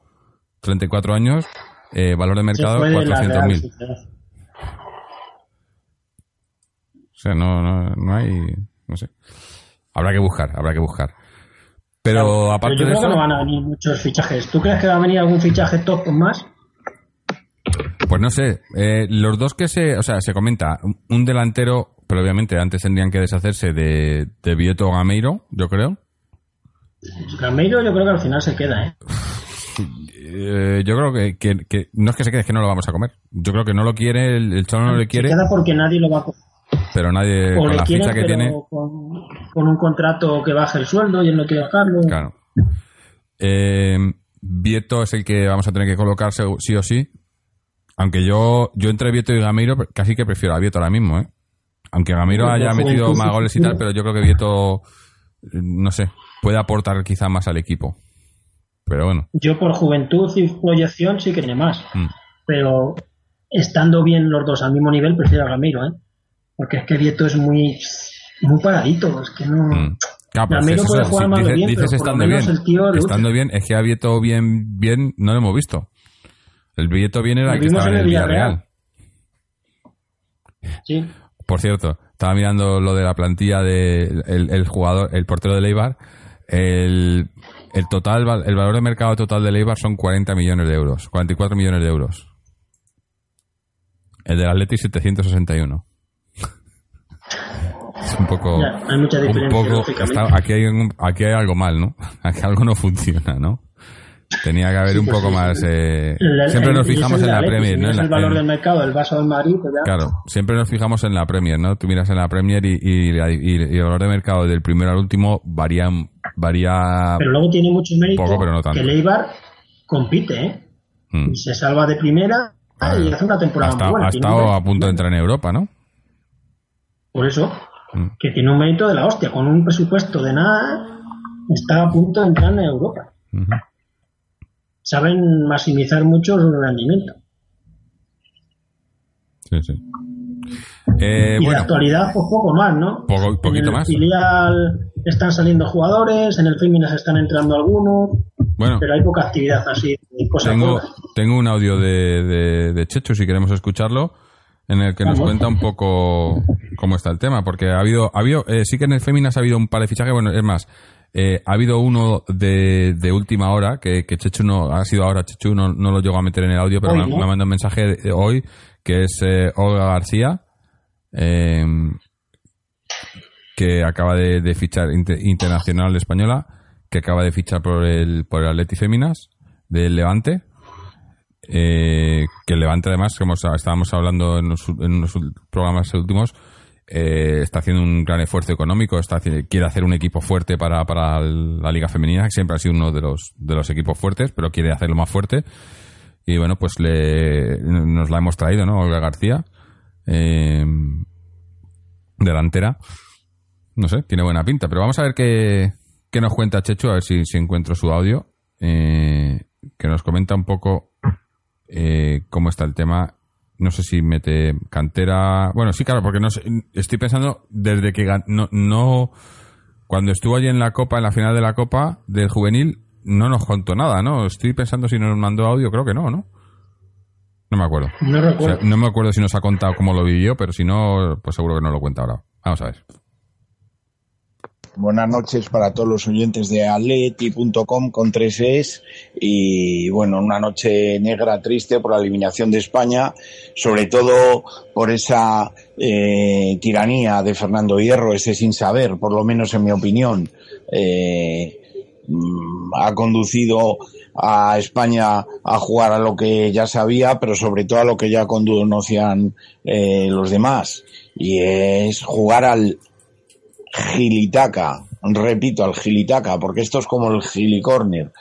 34 años, eh, valor de mercado fue de la Real 400.000. Sociedad. O sea, no, no, no hay, no sé. Habrá que buscar, habrá que buscar. Pero aparte Pero yo de creo eso, que no van a venir muchos fichajes. ¿Tú crees que va a venir algún fichaje top más? pues no sé, eh, los dos que se, o sea, se comenta, un delantero, pero obviamente antes tendrían que deshacerse de, de Vieto Gameiro, yo creo. Gameiro yo creo que al final se queda, ¿eh? Eh, yo creo que, que- que- no es que se quede, es que no lo vamos a comer. Yo creo que no lo quiere, el, el Cholo no le quiere, Se queda porque nadie lo va a coger. pero nadie, O con le la quieren, ficha que pero tiene, con, con un contrato que baje el sueldo y él no quiere bajarlo. Claro. Eh, Vieto es el que vamos a tener que colocar segu- sí o sí. Aunque yo, yo entre Vieto y Gameiro casi que prefiero a Vieto ahora mismo, ¿eh? Aunque Gameiro Por haya metido más goles y tal, pero yo creo que Vieto, no sé, puede aportar quizá más al equipo. Pero bueno. Yo por juventud y proyección sí que tiene más. mm. Pero estando bien los dos al mismo nivel, prefiero a Gameiro, ¿eh? Porque es que Vieto es muy, muy paradito. Es que no. Mm. Claro, que puede jugar si dices, bien, dices pero estando bien. el tío lucha. Estando bien, es que a Vieto bien, bien, no lo hemos visto. El Vieto bien era el que estaba en el Villarreal. Villarreal. Sí. Por cierto, estaba mirando lo de la plantilla de el, el jugador, el portero de Leibar. El, el total, el valor de mercado total de Leibar son 40 millones de euros, 44 millones de euros. El del Atleti 761. *laughs* Es un poco, Ya, hay mucha un diferencia, poco, lógicamente. está- aquí hay un- aquí hay algo mal, ¿no? *laughs* Aquí algo no funciona, ¿no? Tenía que haber Sí, un pues poco sí, más. eh, El- siempre el- nos fijamos el en la Premier, el valor en- del mercado del Vaso del Madrid, pues ya. Claro, siempre nos fijamos en la Premier, ¿no? Tú miras en la Premier y, y, la- y- y el valor de mercado del primero al último varía, varía Pero luego tiene mucho mérito Poco, pero no tanto. que Leibar compite, ¿eh? mm. Y se salva de primera Claro. y hace una temporada muy buena. ha estado un- a punto de entrar en Europa, ¿no? Por eso, Mm. que tiene un mérito de la hostia. Con un presupuesto de nada, está a punto de entrar en Europa. Ujú. Saben maximizar mucho su rendimiento. Sí, sí. Eh, y de bueno, actualidad, pues poco más, ¿no? Poco- poquito en el más. filial están saliendo jugadores, en el Féminas están entrando algunos, bueno, pero hay poca actividad así, cosas tengo, buenas. tengo un audio de, de, de Chechu, si queremos escucharlo, en el que nos cuenta un poco cómo está el tema, porque ha habido, ha habido eh, sí que en el Féminas ha habido un par de fichajes, bueno, es más, eh, ha habido uno de, de última hora, que, que Chechu no, ha sido ahora Chechu, no, no lo llegó a meter en el audio, pero Hoy, me, ¿no? me ha mandado un mensaje de- hoy, que es eh, Olga García, eh, que acaba de, de fichar inter- internacional española, que acaba de fichar por el, por el Atleti Féminas del Levante. Eh, que el Levante, además, como estábamos hablando en los, en los programas últimos, eh, está haciendo un gran esfuerzo económico, quiere hacer un equipo fuerte para, la Liga Femenina, que siempre ha sido uno de los, equipos fuertes, pero quiere hacerlo más fuerte. Y bueno, pues le, nos la hemos traído, ¿no? Olga García, eh, delantera. No sé, tiene buena pinta, pero vamos a ver qué, qué nos cuenta Checho, a ver si, si encuentro su audio, eh, que nos comenta un poco eh, cómo está el tema. No sé si mete cantera. Bueno, sí, claro, porque no sé, estoy pensando desde que no, no cuando estuvo allí en la Copa, en la final de la Copa del Juvenil, no nos contó nada, ¿no? Estoy pensando si nos mandó audio, creo que no, ¿no? No me acuerdo. No O sea, recuerdo. no me acuerdo si nos ha contado cómo lo vivió, pero si no, pues seguro que no lo cuenta ahora. Vamos a ver. Buenas noches para todos los oyentes de atleti.com con tres es y bueno, una noche negra triste por la eliminación de España, sobre todo por esa eh, tiranía de Fernando Hierro, ese sin saber, por lo menos en mi opinión, eh, mm, ha conducido a España a jugar a lo que ya sabía, pero sobre todo a lo que ya conocían eh, los demás. Y es jugar al gilitaca, repito, al gilitaca, porque esto es como el gilicorner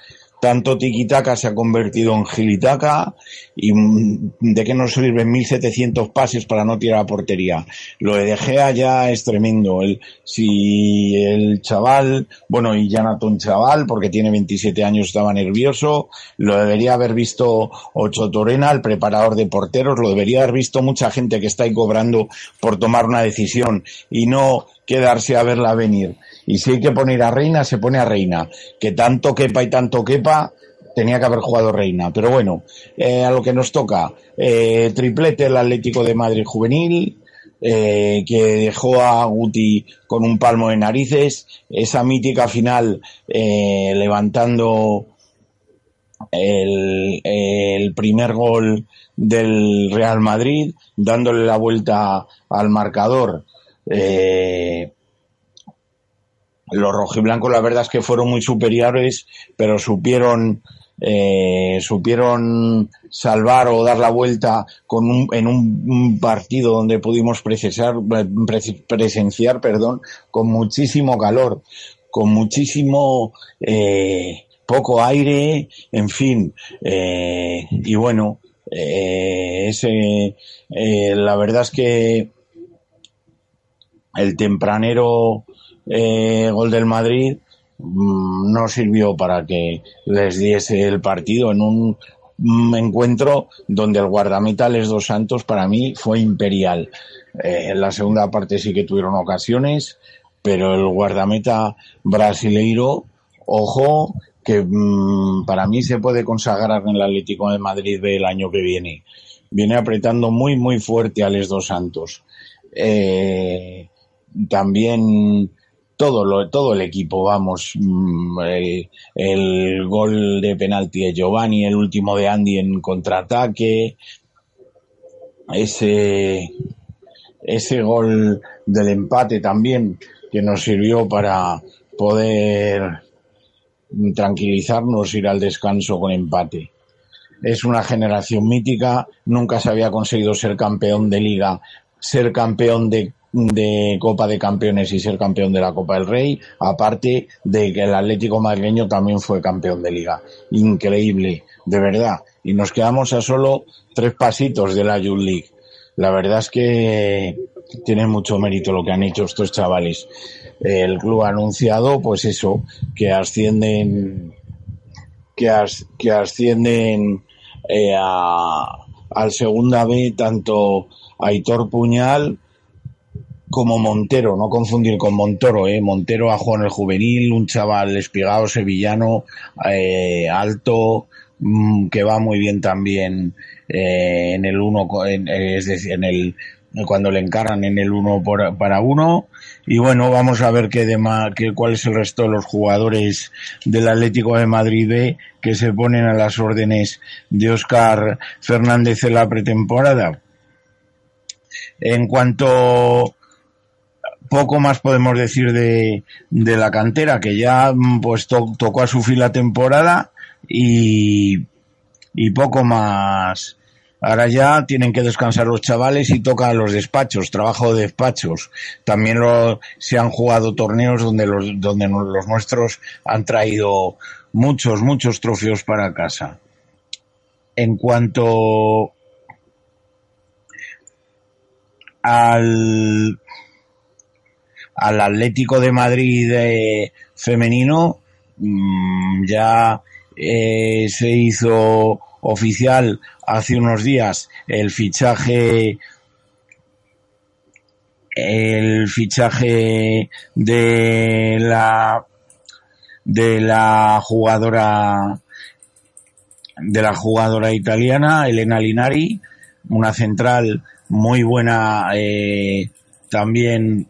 tanto tiquitaca se ha convertido en gilitaca y mm, de qué nos sirven 1700 pases para no tirar a portería. Lo de De ya es tremendo. Si el chaval, bueno, y ya chaval, porque tiene 27 años, estaba nervioso, lo debería haber visto Ocho Torena, el preparador de porteros, lo debería haber visto mucha gente que está ahí cobrando por tomar una decisión y no quedarse a verla venir. Y si hay que poner a Reina, se pone a Reina. Que tanto quepa y tanto quepa, tenía que haber jugado Reina. Pero bueno, eh, a lo que nos toca. Eh, triplete el Atlético de Madrid juvenil, eh, que dejó a Guti con un palmo de narices. Esa mítica final levantando el, primer gol del Real Madrid, dándole la vuelta al marcador. Los rojiblancos la verdad es que fueron muy superiores, pero supieron eh, supieron salvar o dar la vuelta con un, en un, partido donde pudimos precisar, presenciar perdón, con muchísimo calor, con muchísimo eh, poco aire, en fin, eh, y bueno, eh, ese, la verdad es que el tempranero eh, gol del Madrid mm, no sirvió para que les diese el partido en un mm, encuentro donde el guardameta Les Dos Santos para mí fue imperial. Eh, en la segunda parte sí que tuvieron ocasiones, pero el guardameta brasileiro, ojo, que mm, para mí se puede consagrar en el Atlético de Madrid del año que viene. Viene apretando muy, muy fuerte a Les Dos Santos. Eh, también todo todo el equipo, vamos, mm, el, gol de penalti de Giovanni, el último de Andy en contraataque, ese, ese gol del empate también que nos sirvió para poder tranquilizarnos, ir al descanso con empate. Es una generación mítica, nunca se había conseguido ser campeón de liga, ser campeón de de Copa de Campeones y ser campeón de la Copa del Rey, aparte de que el Atlético madrileño también fue campeón de liga. Increíble, de verdad. Y nos quedamos a solo tres pasitos de la Youth League. La verdad es que tiene mucho mérito lo que han hecho estos chavales. El club ha anunciado, pues eso, que ascienden, que, que ascienden eh, a, al segunda B tanto Aitor Puñal como Montero, no confundir con Montoro, ¿eh? Montero a Juan el juvenil, un chaval espigado sevillano, eh, alto, mm, que va muy bien también eh, en el uno, eh, es decir, en el cuando le encargan en el uno por, para uno. Y bueno, vamos a ver qué, qué cuál es el resto de los jugadores del Atlético de Madrid B que se ponen a las órdenes de Oscar Fernández en la pretemporada. En cuanto poco más podemos decir de, de la cantera, que ya mm, pues tocó a su fin la temporada y, y poco más. Ahora ya tienen que descansar los chavales y toca a los despachos, trabajo de despachos. También se han jugado torneos donde donde los nuestros han traído muchos, muchos trofeos para casa. En cuanto al, al Atlético de Madrid eh, femenino mm, ya eh, se hizo oficial hace unos días el fichaje el fichaje de la de la jugadora de la jugadora italiana Elena Linari una central muy buena eh, también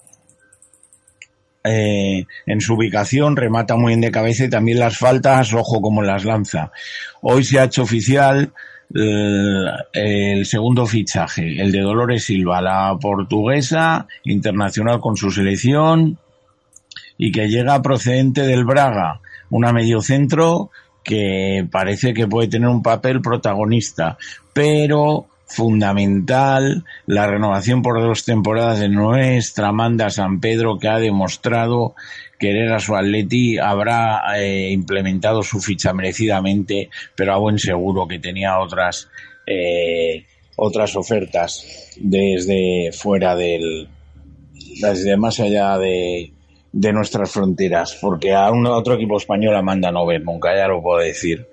eh, en su ubicación, remata muy bien de cabeza y también las faltas, ojo como las lanza. Hoy se ha hecho oficial el, eh, el, segundo fichaje, el de Dolores Silva, la portuguesa, internacional con su selección y que llega procedente del Braga, una mediocentro que parece que puede tener un papel protagonista, pero fundamental la renovación por dos temporadas de nuestra Amanda San Pedro que ha demostrado querer a su Atleti habrá eh, implementado su ficha merecidamente pero a buen seguro que tenía otras eh, otras ofertas desde fuera del desde más allá de, de nuestras fronteras porque a un otro equipo español Amanda no ve nunca ya lo puedo decir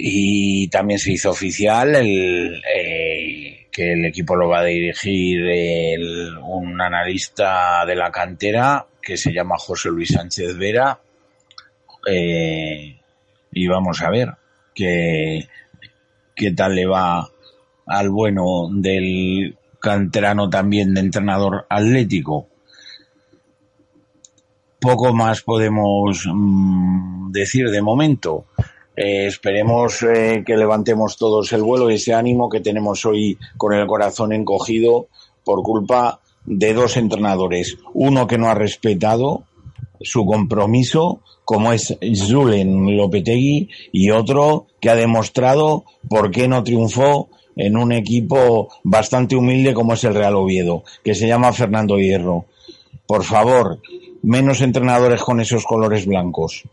y también se hizo oficial eh, que el equipo lo va a dirigir un analista de la cantera que se llama José Luis Sánchez Vera. Eh, y vamos a ver qué, qué tal le va al bueno del canterano también de entrenador atlético. Poco más podemos mmm, decir de momento eh, esperemos eh, que levantemos todos el vuelo y ese ánimo que tenemos hoy con el corazón encogido por culpa de dos entrenadores. Uno que no ha respetado su compromiso, como es Julen Lopetegui, y otro que ha demostrado por qué no triunfó en un equipo bastante humilde como es el Real Oviedo, que se llama Fernando Hierro. Por favor, menos entrenadores con esos colores blancos.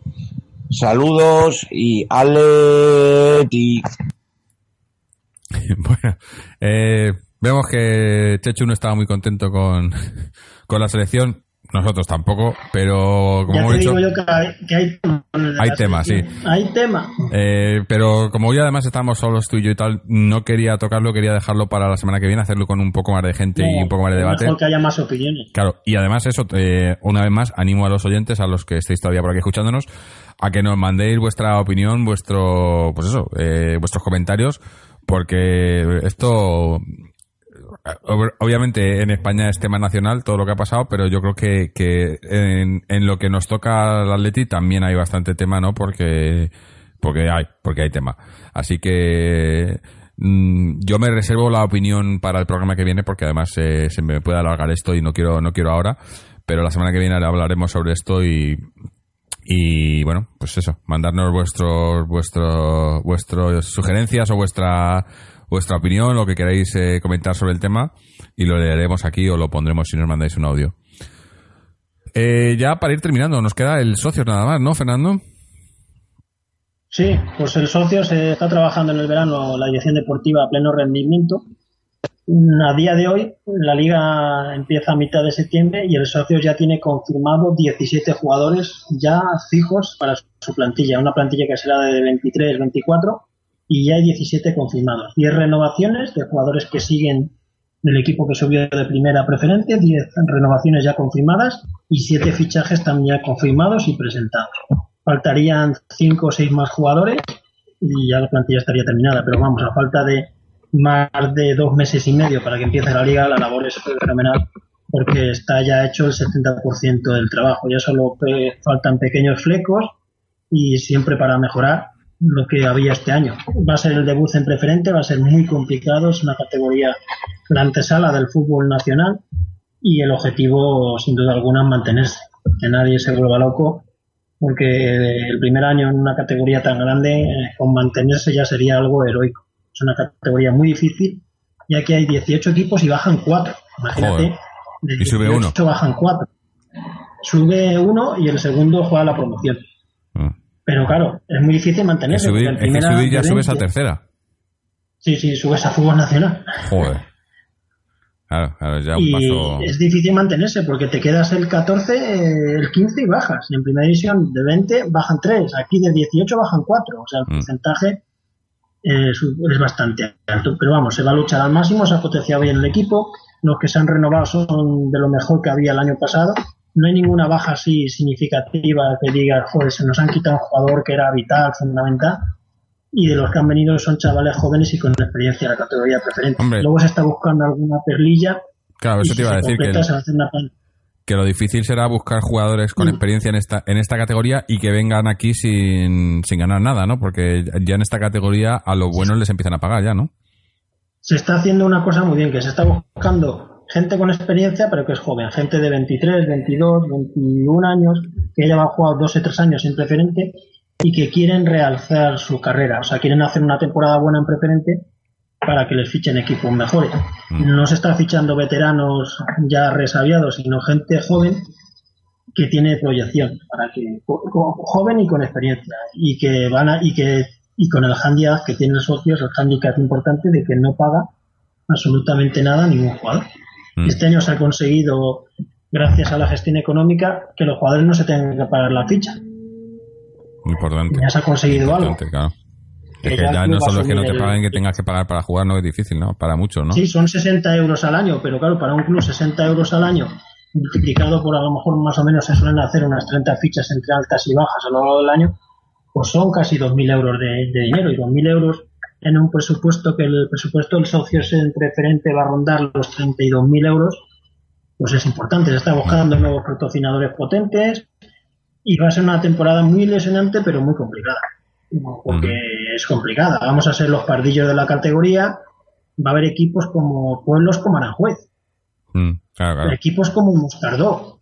Saludos y Aleti. *laughs* bueno, eh, vemos que Chechu no estaba muy contento con, con la selección. Nosotros tampoco, pero como ya hemos te dicho, digo yo que hay, que hay tema. Hay sí. Hay tema. eh, pero como hoy además estamos solos tú y yo y tal, no quería tocarlo, quería dejarlo para la semana que viene, hacerlo con un poco más de gente y un poco más de debate. Mejor que haya más opiniones. Claro, y además eso, eh, una vez más, animo a los oyentes, a los que estéis todavía por aquí escuchándonos, a que nos mandéis vuestra opinión, vuestro, pues eso, eh, vuestros comentarios, porque esto, obviamente en España es tema nacional todo lo que ha pasado, pero yo creo que, que en, lo que nos toca al Atleti también hay bastante tema, ¿no? Porque, porque hay, porque hay tema. Así que, mm, yo me reservo la opinión para el programa que viene porque además eh, se me puede alargar esto y no quiero no quiero ahora pero la semana que viene hablaremos sobre esto y y bueno pues eso mandarnos vuestros vuestros vuestras sugerencias o vuestra vuestra opinión lo que queráis eh, comentar sobre el tema y lo leeremos aquí o lo pondremos si nos mandáis un audio Eh, ya para ir terminando nos queda el socio nada más no Fernando Sí, pues el socio se está trabajando en el verano la dirección deportiva a pleno rendimiento. A día de hoy, la liga empieza a mitad de septiembre y el socio ya tiene confirmado 17 jugadores ya fijos para su plantilla. Una plantilla que será de 23, 24 y ya hay 17 confirmados. 10 renovaciones de jugadores que siguen del equipo que subió de primera a preferente, 10 renovaciones ya confirmadas y 7 fichajes también ya confirmados y presentados faltarían cinco o seis más jugadores y ya la plantilla estaría terminada. Pero vamos, a falta de más de dos meses y medio para que empiece la liga, la labor es fenomenal porque está ya hecho el 70% del trabajo. Ya solo eh, faltan pequeños flecos y siempre para mejorar lo que había este año. Va a ser el debut en preferente, va a ser muy complicado, es una categoría, la antesala del fútbol nacional y el objetivo, sin duda alguna, es mantenerse. Que nadie se vuelva loco porque el primer año en una categoría tan grande, eh, con mantenerse ya sería algo heroico. Es una categoría muy difícil, ya que hay 18 equipos y bajan 4. Imagínate, Joder. de Y sube 18 uno. bajan 4. Sube uno y el segundo juega la promoción. Pero claro, es muy difícil mantenerse. subir, es que primera subir ya subes a 20, tercera Sí, sí, subes a fútbol nacional. joder claro, claro ya un y paso es difícil mantenerse porque te quedas el 14, eh, el 15 y bajas. En primera división de 20 bajan 3, aquí de 18 bajan 4. O sea, el Mm. porcentaje eh, es, es bastante alto. Pero vamos, se va a luchar al máximo, se ha potenciado bien el equipo. Los que se han renovado son de lo mejor que había el año pasado. No hay ninguna baja así significativa que diga, joder, se nos han quitado un jugador que era vital, fundamental. Y de los que han venido son chavales jóvenes y con experiencia en la categoría preferente. Hombre. Luego se está buscando alguna perlilla claro eso te iba a decir el- a que lo difícil será buscar jugadores con Mm. experiencia en esta en esta categoría y que vengan aquí sin, sin ganar nada, ¿no? Porque ya en esta categoría a los buenos les empiezan a pagar ya, ¿no? Se está haciendo una cosa muy bien, que se está buscando gente con experiencia, pero que es joven, gente de 23, 22, 21 años, que ya ha jugado dos o tres años en preferente y que quieren realzar su carrera. O sea, quieren hacer una temporada buena en preferente para que les fichen equipos mejores. Mm. No se está fichando veteranos ya resabiados, sino gente joven que tiene proyección, para que jo- jo- joven y con experiencia y que van a, y que y con el handicap que tienen los socios, el handicap importante de que no paga absolutamente nada a ningún jugador. Mm. Este año se ha conseguido, gracias a la gestión económica, que los jugadores no se tengan que pagar la ficha. Muy importante. Ya se ha conseguido algo. Claro. Es Que que ya no solo es que no te el- paguen que tengas que pagar para jugar, no es difícil, ¿no? Para muchos, ¿no? Sí, son 60 euros al año, pero claro, para un club 60 euros al año, multiplicado por a lo mejor más o menos se suelen hacer unas 30 fichas entre altas y bajas a lo largo del año, pues son casi 2.000 euros de, de dinero. Y 2.000 euros en un presupuesto que el presupuesto del socio es en preferente va a rondar los 32.000 euros, pues es importante. Se está buscando nuevos patrocinadores potentes y va a ser una temporada muy ilusionante, pero muy complicada. Porque es complicada. Vamos a ser los pardillos de la categoría. Va a haber equipos como pueblos como Aranjuez, Mm, claro, claro. equipos como Moscardó. O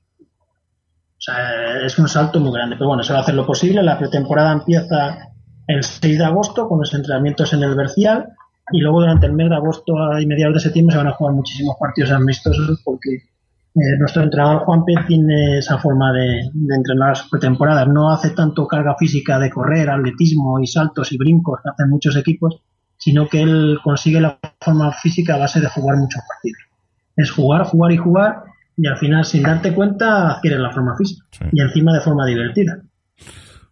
sea, es un salto muy grande. Pero bueno, se va a hacer lo posible. La pretemporada empieza el 6 de agosto con los entrenamientos en el Bercial y luego durante el mes de agosto y mediados de septiembre se van a jugar muchísimos partidos amistosos porque eh, nuestro entrenador Juan Pérez tiene esa forma de, de entrenar las pretemporadas. No hace tanto carga física de correr, atletismo y saltos y brincos que hacen muchos equipos, sino que él consigue la forma física a base de jugar muchos partidos. Es jugar, jugar y jugar y al final sin darte cuenta adquieres la forma física Sí. y encima de forma divertida.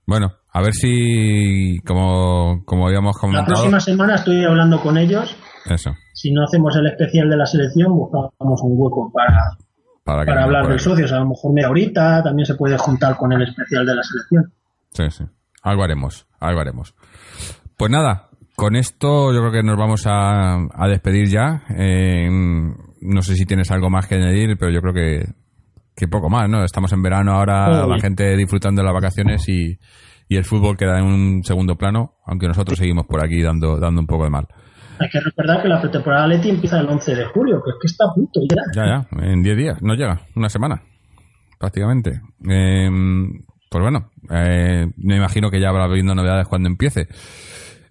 Bueno, a ver si, como, como habíamos La comentado, próxima semana estoy hablando con ellos. eso, Si no hacemos el especial de la selección, buscamos un hueco para, para hablar del socios. A lo mejor media horita también se puede juntar con el especial de la selección. Sí, sí. Algo haremos, algo haremos. Pues nada, con esto yo creo que nos vamos a, a despedir ya. Eh, no sé si tienes algo más que añadir, pero yo creo que, que poco más, ¿no? Estamos en verano ahora, Sí. la gente disfrutando de las vacaciones y, y el fútbol queda en un segundo plano, aunque nosotros seguimos por aquí dando, dando un poco de mal. Hay que recordar que la pretemporada Leti empieza el 11 de julio, que es que está a punto ya. Ya, ya, en 10 días, no llega, una semana, prácticamente. Eh, pues bueno, eh, me imagino que ya habrá habido novedades cuando empiece.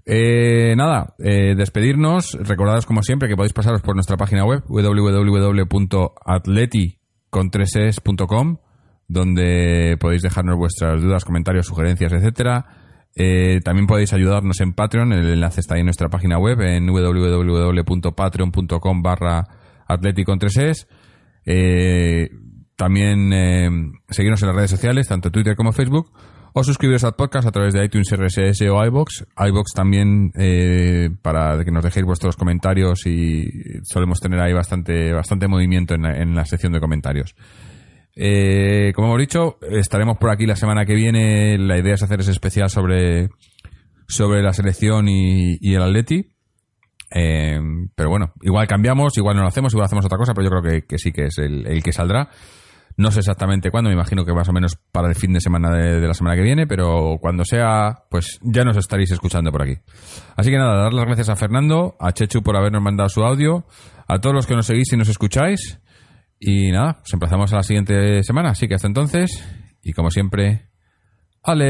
Eh, nada, eh, despedirnos. Recordados como siempre que podéis pasaros por nuestra página web www.atleti.com donde podéis dejarnos vuestras dudas, comentarios, sugerencias, etcétera. Eh, también podéis ayudarnos en Patreon, el enlace está ahí en nuestra página web en www.patreon.com barra atleti con tres es. Eh, también eh, seguirnos en las redes sociales, tanto Twitter como Facebook, o suscribiros al podcast a través de iTunes, RSS o iBox. iBox también eh, para que nos dejéis vuestros comentarios y solemos tener ahí bastante, bastante movimiento en la, en la sección de comentarios. Eh, como hemos dicho, estaremos por aquí la semana que viene. La idea es hacer ese especial sobre, sobre la selección y, el Atleti. Eh, pero bueno, igual cambiamos, igual no lo hacemos, igual hacemos otra cosa, pero yo creo que, que sí que es el que saldrá. No sé exactamente cuándo, me imagino que más o menos para el fin de semana de, la semana que viene, pero cuando sea, pues ya nos estaréis escuchando por aquí. Así que nada, dar las gracias a Fernando, a Chechu por habernos mandado su audio, a todos los que nos seguís y nos escucháis. Y nada, nos emplazamos a la siguiente semana, así que hasta entonces, y como siempre, Aleti.